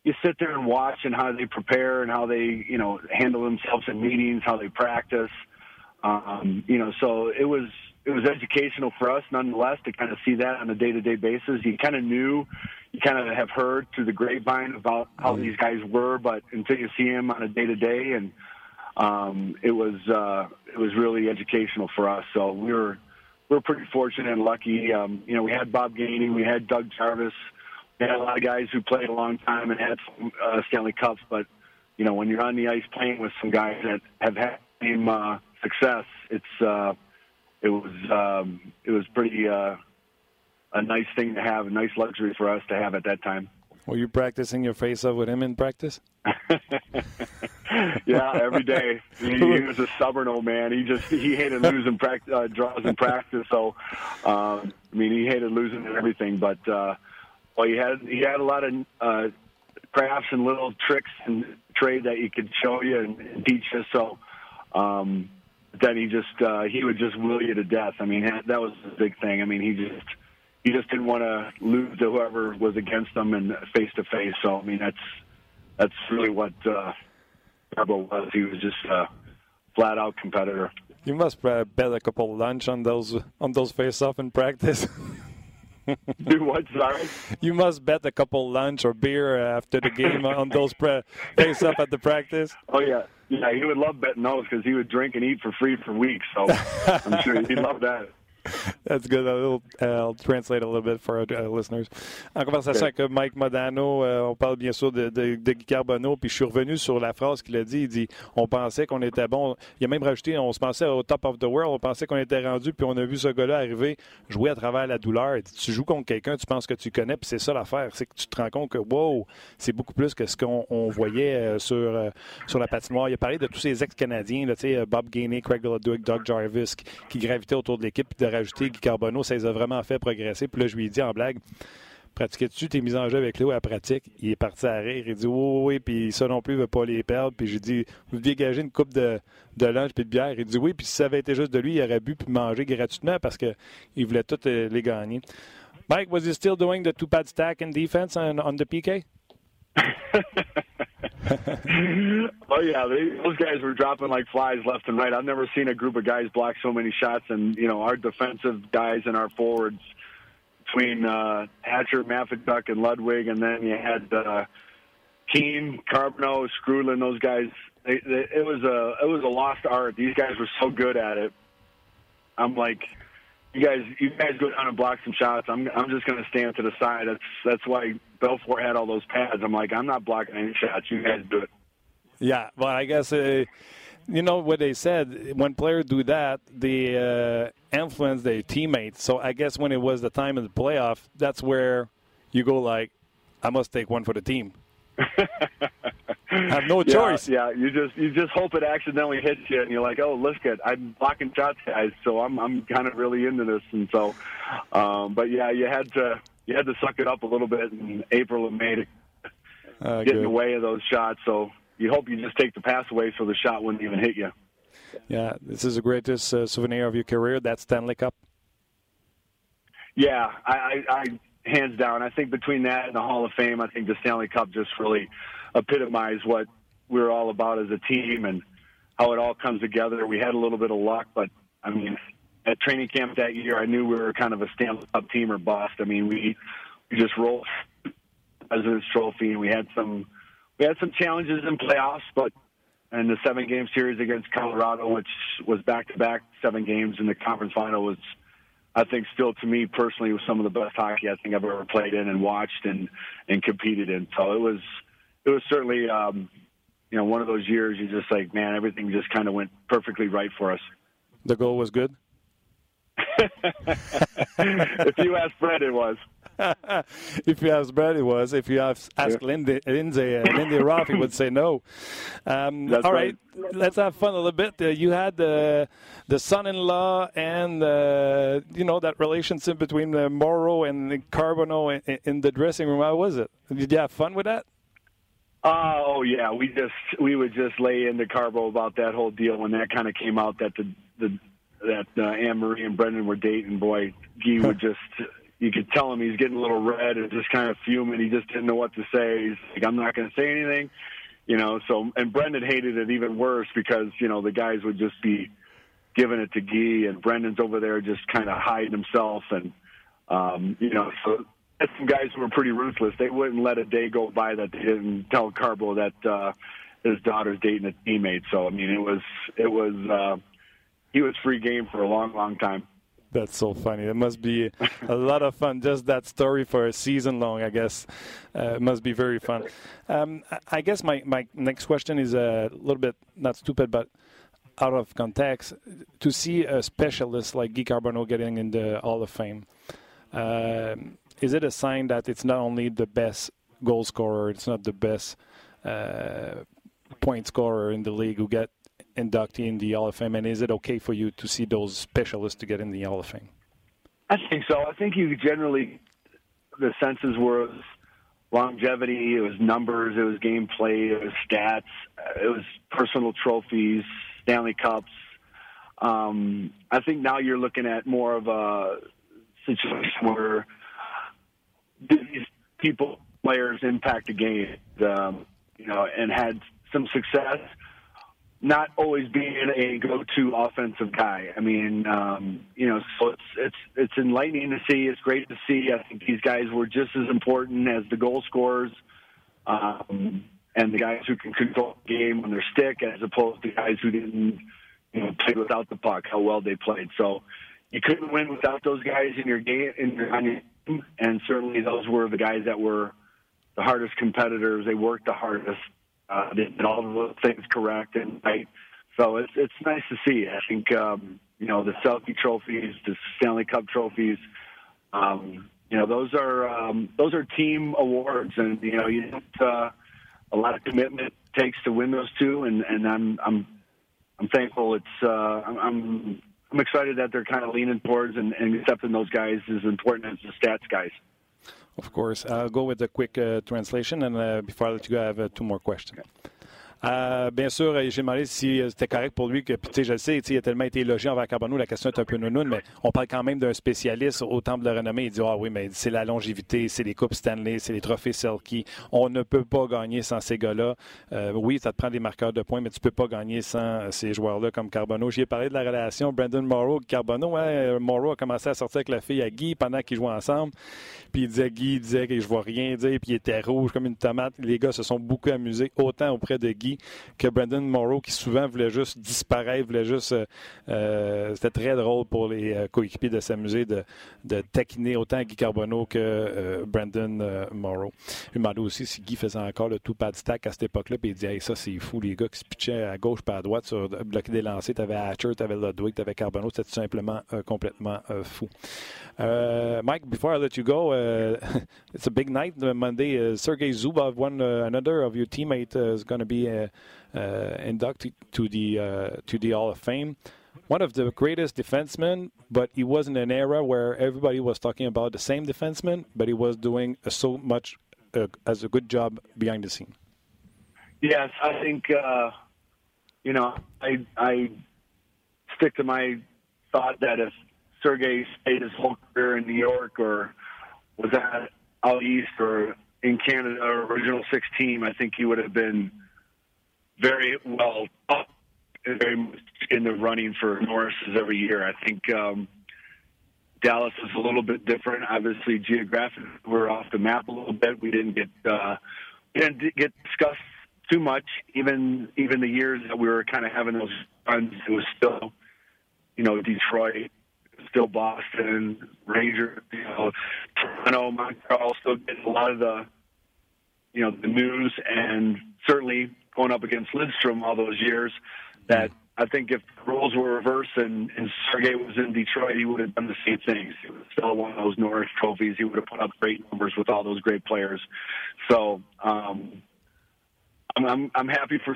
you sit there and watch and how they prepare and how they you know handle themselves in meetings, how they practice. Um, you know, so it was it was educational for us nonetheless to kind of see that on a day to day basis. You kind of knew, you kind of have heard through the grapevine about how these guys were, but until you see them on a day to day, and um, it was uh, it was really educational for us. So we were we were pretty fortunate and lucky. Um, you know, we had Bob Gainey, we had Doug Jarvis, had a lot of guys who played a long time and had some uh, Stanley Cups, but you know, when you're on the ice playing with some guys that have had same uh, success, it's uh, it was um, it was pretty uh, a nice thing to have, a nice luxury for us to have at that time. Were you practicing your face off with him in practice? yeah, every day. He, he, was a stubborn old man. He just he hated losing practice, uh, draws in practice. So, um, I mean, he hated losing and everything. But uh, well, he had he had a lot of uh, crafts and little tricks and trade that he could show you and, teach you. So. Um, then he just uh, he would just will you to death. I mean, that was the big thing. I mean, he just he just didn't want to lose to whoever was against him and face to face. So I mean, that's that's really what uh, was. He was just a flat out competitor. You must uh, bet a couple of lunch on those on those face off in practice. Do what? Sorry. You must bet a couple lunch or beer after the game on those pre- face up at the practice. Oh yeah, yeah. He would love betting those because he would drink and eat for free for weeks. So I'm sure he'd love that. That's good. I'll, I'll, translate a little bit for our listeners. En conversation okay. avec Mike Modano, euh, on parle bien sûr de, de, de Guy Carbonneau, puis je suis revenu sur la phrase qu'il a dit. Il dit on pensait qu'on était bon. Il a même rajouté on se pensait au top of the world, on pensait qu'on était rendu, puis on a vu ce gars-là arriver jouer à travers la douleur. Il dit, tu joues contre quelqu'un, tu penses que tu connais, puis c'est ça l'affaire. C'est que tu te rends compte que, wow, c'est beaucoup plus que ce qu'on voyait euh, sur, euh, sur la patinoire. Il a parlé de tous ces ex-Canadiens, Bob Gainey, Craig Ludwig, Doug Jarvis, qui, qui gravitaient autour de l'équipe, de rajouter Guy Carbonneau, ça les a vraiment fait progresser. Puis là, je lui ai dit en blague, pratiquais-tu tes mises en jeu avec Léo à pratique? Il est parti à rire. Il dit oui, oui, puis ça non plus, il veut pas les perdre. Puis j'ai dit, vous dégagez une coupe de, de lunch puis de bière. Il dit oui, puis si ça avait été juste de lui, il aurait bu puis manger gratuitement parce qu'il voulait tous euh, les gagner. Mike, was he still doing the two-pad stack in defense on, on the PK? oh yeah, they, those guys were dropping like flies left and right. I've never seen a group of guys block so many shots, and you know our defensive guys and our forwards between uh, Hatcher, Maffetuck, and Ludwig, and then you had uh, Keen, Carbonneau, Screwlin. Those guys, they, they, it was a it was a lost art. These guys were so good at it. I'm like, you guys, you guys go down and block some shots. I'm, I'm just going to stand to the side. That's, that's why Belfort had all those pads. I'm like, I'm not blocking any shots. You guys do it. Yeah, well, I guess uh, you know what they said. When players do that, they uh, influence their teammates. So I guess when it was the time of the playoff, that's where you go like, I must take one for the team. have no choice. Yeah, yeah, you just you just hope it accidentally hits you, and you're like, oh, look at I'm blocking shots, guys. So I'm I'm kind of really into this, and so, um, but yeah, you had to you had to suck it up a little bit in April and May to uh, get in the way of those shots. So you hope you just take the pass away, so the shot wouldn't even hit you. Yeah, this is the greatest uh, souvenir of your career. That Stanley Cup. Yeah, I, I, I hands down. I think between that and the Hall of Fame, I think the Stanley Cup just really epitomized what we're all about as a team and how it all comes together. We had a little bit of luck, but I mean, at training camp that year, I knew we were kind of a Stanley Cup team or bust. I mean, we we just rolled President's Trophy, and we had some we had some challenges in playoffs, but in the seven game series against Colorado, which was back to back seven games in the conference final, was I think still to me personally was some of the best hockey I think I've ever played in and watched and and competed in. So it was it was certainly um, you know one of those years you just like man everything just kind of went perfectly right for us. The goal was good. if you ask Brett, it was. If you ask it was. If you ask, yeah. Lindy, Lindsay, uh, Lindy Roth, he would say no. Um, all right. right. let's have fun a little bit. Uh, you had the the son-in-law and uh, you know that relationship between uh, Morrow and Carbonneau in, in, the dressing room. How was it? Did you have fun with that? Oh yeah, we just we would just lay into Carbo about that whole deal when that kind of came out that the the that uh, Anne Marie and Brendan were dating, boy, Guy would just you could tell him he's getting a little red and just kind of fuming. He just didn't know what to say. He's like, I'm not going to say anything, you know. So and Brendan hated it even worse because you know the guys would just be giving it to Guy, and Brendan's over there just kind of hiding himself, and um, you know, so some guys were pretty ruthless. They wouldn't let a day go by that they didn't tell Carbo that uh, his daughter's dating a teammate. So I mean, it was it was uh, he was free game for a long, long time. That's so funny. It must be a lot of fun. Just that story for a season long, I guess. Uh, must be very fun. Um, I guess my, my next question is a little bit not stupid, but out of context. To see a specialist like Guy Carbonneau getting in the Hall of Fame, uh, is it a sign that it's not only the best goal scorer, it's not the best uh, point scorer in the league who get inductee in the Hall of Fame? And is it okay for you to see those specialists to get in the Hall of Fame? I think so. I think you generally the senses were longevity, it was numbers, it was gameplay, it was stats, it was personal trophies, Stanley Cups. Um, I think now you're looking at more of a situation where these people, players impact the game, um, you know, and had some success not always being a go-to offensive guy. I mean, um, you know, so it's it's it's enlightening to see. It's great to see. I think these guys were just as important as the goal scorers, um, and the guys who can control the game on their stick, as opposed to guys who didn't, you know, play without the puck. How well they played. So you couldn't win without those guys in your game. In your, on your team, and certainly those were the guys that were the hardest competitors. They worked the hardest uh, did all the things correct and right. So it's it's nice to see. I think um, you know the Selke trophies, the Stanley Cup trophies. Um, you know those are um, those are team awards, and you know you uh, a lot of commitment takes to win those two, and and I'm I'm I'm thankful. It's uh, I'm I'm excited that they're kind of leaning towards and, and accepting those guys as important as the stats guys. Of course. I'll go with a quick uh, translation, and uh, before I let you go, I have uh, two more questions. Euh, bien sûr, euh, j'ai demandé si euh, c'était correct pour lui que, tu sais, je le sais, il a tellement été élogié envers Carbonneau, la question est un peu nounoun, mais on parle quand même d'un spécialiste au temple de renommée. Il dit, ah oui, mais c'est la longévité, c'est les Coupes Stanley, c'est les trophées Selkie. On ne peut pas gagner sans ces gars-là. oui, ça te prend des marqueurs de points, mais tu peux pas gagner sans ces joueurs-là comme Carbonneau. J'y ai parlé de la relation Brandon Morrow Carbonneau. Hein, Morrow a commencé à sortir avec la fille à Guy pendant qu'ils jouaient ensemble. Puis il disait, Guy il disait que je vois rien dire, puis il était rouge comme une tomate. Les gars se sont beaucoup amusés, autant auprès de Guy que Brandon Morrow, qui souvent voulait juste disparaître, voulait juste. Euh, euh, c'était très drôle pour les euh, coéquipiers de s'amuser, de, de taquiner autant Guy Carbonneau que Brandon Morrow. Il m'a demandé aussi si Guy faisait encore le tout pad stack à cette époque-là, puis il dit hey, ça, c'est fou, les gars qui se pitchaient à gauche pas à droite sur bloquer des lancers. Tu avais Hatcher, tu avais Ludwig, tu avais Carbonneau. C'était tout simplement complètement fou. Mike, before I let you go, uh, it's a big night Monday. Uh, Sergei Zubov, one uh, another of your teammates, is going to be Uh, inducted to the uh, to the Hall of Fame. One of the greatest defensemen, but he was in an era where everybody was talking about the same defenseman, but he was doing so much uh, as a good job behind the scene. Yes, I think uh, you know I I stick to my thought that if Sergei stayed his whole career in New York or was at out east or in Canada or original six team, I think he would have been very well up, very much in the running for Norris's every year. I think um, Dallas is a little bit different. Obviously, geographically, we're off the map a little bit. We didn't get uh, we didn't get discussed too much. Even even the years that we were kind of having those runs, it was still, you know, Detroit, still Boston, Rangers, you know, Toronto, Montreal, still getting a lot of the, you know, the news, and certainly going up against Lidstrom all those years that I think if the roles were reversed and, and Sergey was in Detroit, he would have done the same things. He would have still won those Norris trophies. He would have put up great numbers with all those great players. So um, I'm, I'm, I'm happy for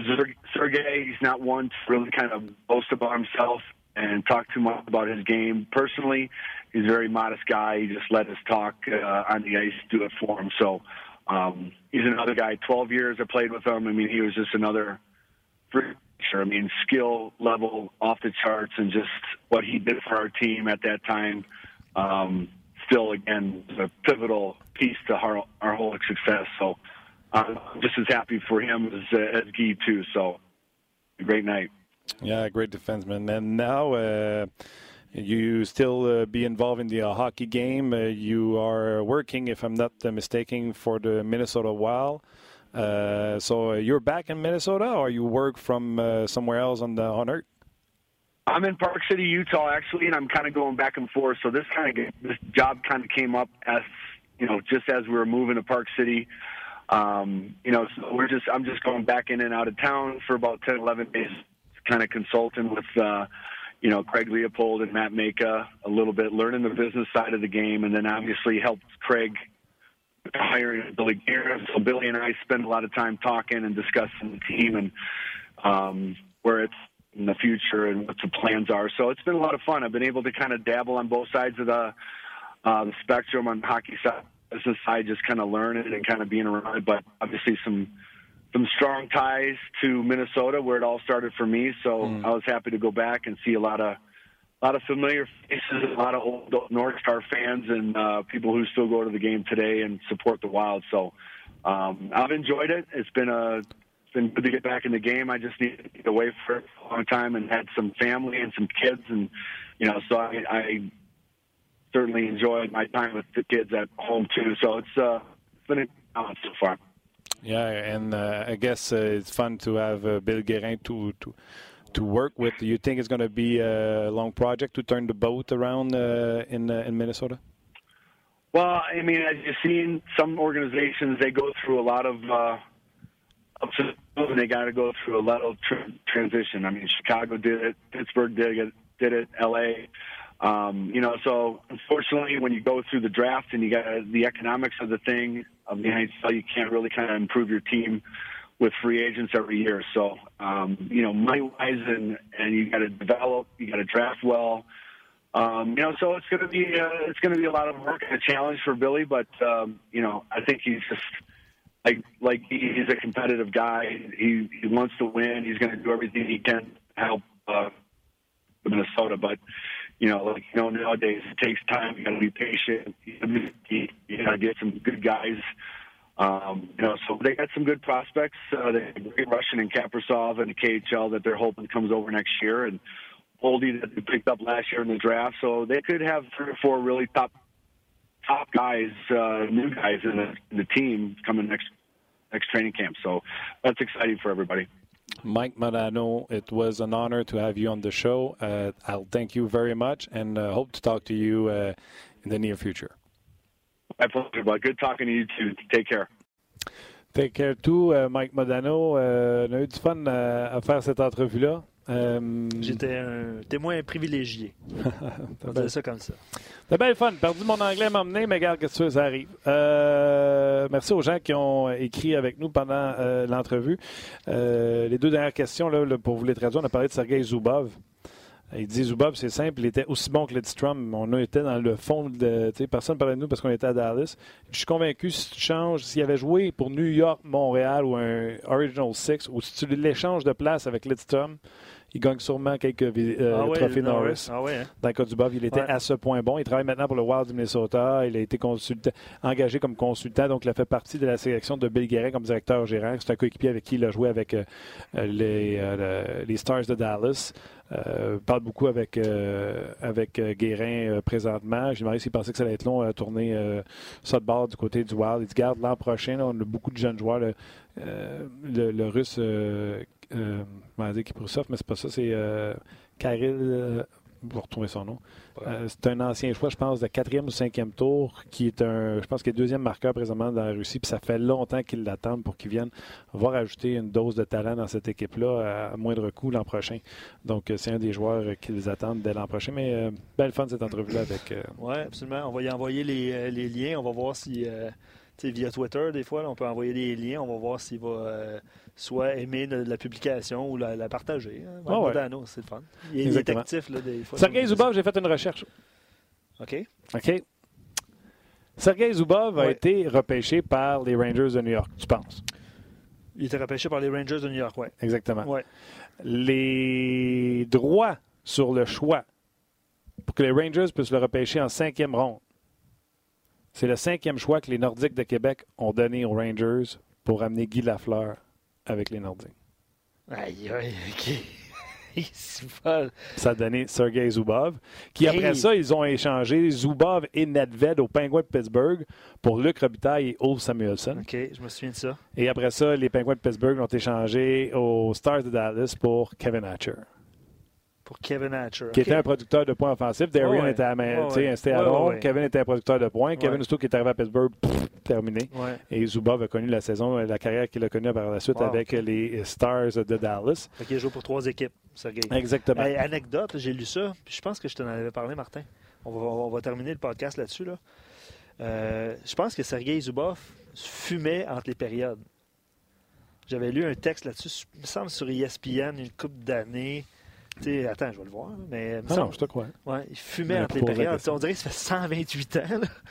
Sergey. He's not one to really kind of boast about himself and talk too much about his game. Personally, he's a very modest guy. He just let us talk uh, on the ice do it for him. So um, he's another guy. 12 years I played with him. I mean, he was just another sure. I mean, skill level off the charts, and just what he did for our team at that time. Um, still, again, a pivotal piece to our, our whole success. So, I'm just as happy for him as uh, as Guy too. So, a great night. Yeah, great defenseman. And now. Uh, you still uh, be involved in the uh, hockey game. Uh, you are working, if I'm not uh, mistaken, for the Minnesota Wild. Uh, so you're back in Minnesota, or you work from uh, somewhere else on the on Earth? I'm in Park City, Utah, actually, and I'm kind of going back and forth. So this kind of this job kind of came up as you know, just as we were moving to Park City. Um, you know, so we're just I'm just going back in and out of town for about 10, 11 days, kind of consulting with you know, Craig Leopold and Matt Maka a little bit, learning the business side of the game, and then obviously helped Craig hiring Billy Garrett. So Billy and I spend a lot of time talking and discussing the team and um, where it's in the future and what the plans are. So it's been a lot of fun. I've been able to kind of dabble on both sides of the uh, the spectrum on the hockey side, business side, just kind of learning and kind of being around it. But obviously some some strong ties to Minnesota, where it all started for me. So mm. I was happy to go back and see a lot of a lot of familiar faces, a lot of old North Star fans, and uh, people who still go to the game today and support the Wild. So um, I've enjoyed it. It's been a it's been good to get back in the game. I just needed to get away for a long time and had some family and some kids, and you know, so I, I certainly enjoyed my time with the kids at home too. So it's uh, it's been a balance so far. Yeah, and uh, I guess uh, it's fun to have uh, Bill Guerin to, to to work with. Do you think it's going to be a long project to turn the boat around uh, in uh, in Minnesota? Well, I mean, as you've seen, some organizations they go through a lot of uh, ups and they got to go through a lot of tr- transition. I mean, Chicago did it, Pittsburgh did it, did it, L.A. Um, you know, so unfortunately, when you go through the draft and you got the economics of the thing of the NHL, you can't really kind of improve your team with free agents every year. So, um, you know, money wise, and and you got to develop, you got to draft well. Um, you know, so it's going to be uh, it's going to be a lot of work and a challenge for Billy, but um, you know, I think he's just like like he's a competitive guy. He he wants to win. He's going to do everything he can to help uh, Minnesota, but you know, like you know, nowadays it takes time. You got to be patient. You, got to get some good guys. Um, you know, so they got some good prospects. Uh, they have great Russian and Kaprizov and the KHL that they're hoping comes over next year, and Oldie that they picked up last year in the draft. So they could have three or four really top top guys, uh, new guys in the, in the team coming next next training camp. So that's exciting for everybody. Mike Modano, it was an honor to have you on the show. Uh, I'll thank you very much and uh, hope to talk to you uh, in the near future. My pleasure, bud. Good talking to you too. Take care. Take care too, uh, Mike Modano. Euh, on a eu du fun à faire cette entrevue-là. Euh... J'étais un témoin privilégié. On ça comme ça. C'était bien fun. Perdu mon anglais m'emmener, mais regarde, qu'est-ce que ça arrive? Euh, merci aux gens qui ont écrit avec nous pendant euh, l'entrevue. Les deux dernières questions, là, pour vous les traduire, on a parlé de Sergei Zubov. Il dit Zubov, c'est simple, il était aussi bon que Lidstrom. On était dans le fond de. Personne ne parlait de nous parce qu'on était à Dallas. Je suis convaincu, si tu changes, s'il avait joué pour New York, Montréal ou un Original Six, ou si tu l'échanges de place avec Lidstrom, il gagne sûrement quelques euh, ah trophées Norris. Ah ouais, hein? Dans le cas du Bov, il était à ce point bon. Il travaille maintenant pour le Wild du Minnesota. Il a été engagé comme consultant, donc il a fait partie de la sélection de Bill Guerin comme directeur gérant. C'est un coéquipier avec qui il a joué avec euh, les, euh, les, Stars de Dallas. Euh, parle beaucoup avec, avec Guérin présentement. J'ai demandé s'il pensait que ça allait être long à tourner ça de bord du côté du Wild. Il dit garde l'an prochain, on a beaucoup de jeunes joueurs. le, le, russe euh, vais dire Kiprusov, mais c'est pas ça, c'est euh, Kirill. Euh, retrouver son nom. Euh, c'est un ancien choix, je pense, de quatrième ou cinquième tour, qui est un, je pense, qui est deuxième marqueur présentement dans la Russie. Puis ça fait longtemps qu'ils l'attendent pour qu'il vienne voir ajouter une dose de talent dans cette équipe-là à moindre coût l'an prochain. Donc, c'est un des joueurs qu'ils attendent dès l'an prochain. Mais belle fun cette entrevue-là avec. Oui, absolument. On va y envoyer les, les liens. On va voir si via Twitter, des fois, on peut envoyer des liens. On va voir s'il va euh, soit aimer la publication ou la, partager. Hein. Ah c'est le fun. Il, est actif, là, des fois. Sergei Zubov, j'ai fait une recherche. OK. OK. Sergei Zubov a été repêché par les Rangers de New York, tu penses? Il était repêché par les Rangers de New York, oui. Exactement. Ouais. Les droits sur le choix pour que les Rangers puissent le repêcher en cinquième ronde. C'est le cinquième choix que les Nordiques de Québec ont donné aux Rangers pour amener Guy Lafleur avec les Nordiques. Aïe, aïe, OK. C'est pas... Ça a donné Sergei Zubov, qui après Hey! ça, ils ont échangé Zubov et Nedved au Penguins de Pittsburgh pour Luc Robitaille et Ulf Samuelson. OK, je me souviens de ça. Et après ça, les Penguins de Pittsburgh ont échangé aux Stars de Dallas pour Kevin Hatcher, Pour Kevin Hatcher. qui était un producteur de points offensifs. Darian ouais. était à, main- ouais. à Ouais, Londres. ouais. Kevin était un producteur de points. Kevin. Aussitôt qui est arrivé à Pittsburgh, pff, terminé. Et Zubov a connu la saison, la carrière qu'il a connue par la suite Wow. avec les Stars de Dallas. Fait qu'il a joué pour trois équipes, Sergei. Exactement. Hey, anecdote, j'ai lu ça, puis je pense que je t'en avais parlé, Martin. On va, on va terminer le podcast là-dessus. Là. Euh, je pense que Sergei Zubov fumait entre les périodes. J'avais lu un texte là-dessus, il me semble sur ESPN, une couple d'années. Attends, je vais le voir, mais Ah non, je te crois. ouais, il fumait entre les périodes. On dirait que ça fait 128 ans,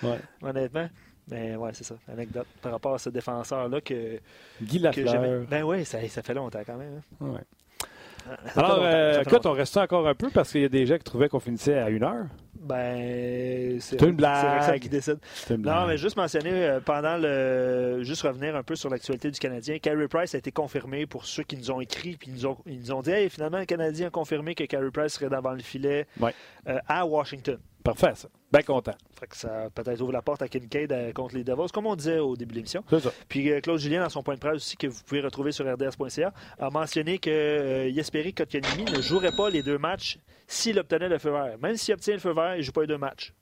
là, Ouais. honnêtement. Mais ouais, c'est ça, anecdote par rapport à ce défenseur-là que, Guy Lafleur. Ben oui, ça, ça fait longtemps quand même. hein. Ouais. Fait Alors, euh, écoute, on reste encore un peu parce qu'il y a des gens qui trouvaient qu'on finissait à une heure. Ben, c'est une blague. qui décide. Non, mais juste mentionner euh, pendant le. Juste revenir un peu sur l'actualité du Canadien. Carey Price a été confirmé pour ceux qui nous ont écrit puis nous ont, ils nous ont dit hey, finalement, le Canadien a confirmé que Carey Price serait devant le filet Ouais. euh, à Washington. Parfait, ça. Bien content. Fait que ça peut-être ouvre la porte à Kincaid euh, contre les Devils, comme on disait au début de l'émission. C'est ça. Puis euh, Claude Julien, dans son point de presse aussi, que vous pouvez retrouver sur rds.ca, a mentionné que euh, Jesperi Kotkaniemi ne jouerait pas les deux matchs s'il obtenait le feu vert. Même s'il obtient le feu vert, il ne joue pas les deux matchs.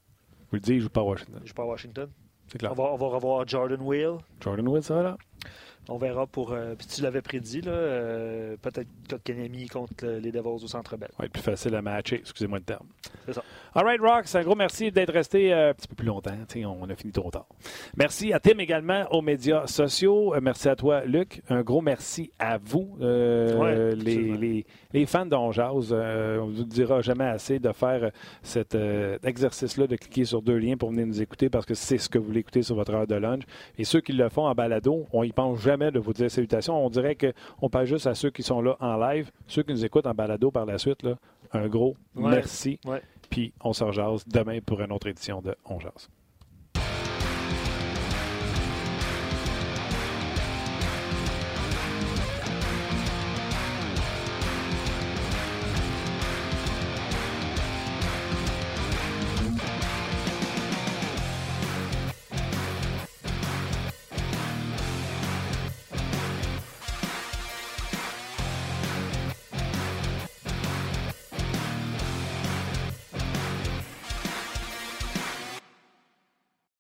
Vous le dites, il joue pas à Washington. Il ne joue pas à Washington. C'est clair. On va, on va revoir Jordan Will. Jordan Wood, ça va là? On verra pour. euh, puis tu l'avais prédit, là, euh, peut-être Kotkaniemi contre le- les Devils au Centre Bell. Être plus facile à matcher, excusez-moi le terme. C'est ça. All right, Rox, un gros merci d'être resté euh, un petit peu plus longtemps. On a fini trop tard. Merci à Tim également aux médias sociaux. Merci à toi, Luc. Un gros merci à vous, Ouais, les, les, les fans d'Onjaz. On ne vous dira jamais assez de faire cet exercice-là, de cliquer sur deux liens pour venir nous écouter parce que c'est ce que vous voulez écouter sur votre heure de lunch. Et ceux qui le font en balado, on y pense jamais de vous dire salutations. On dirait qu'on parle juste à ceux qui sont là en live. Ceux qui nous écoutent en balado par la suite, là, un gros Ouais. merci. Ouais. Puis on se rejase demain pour une autre édition de On Jase.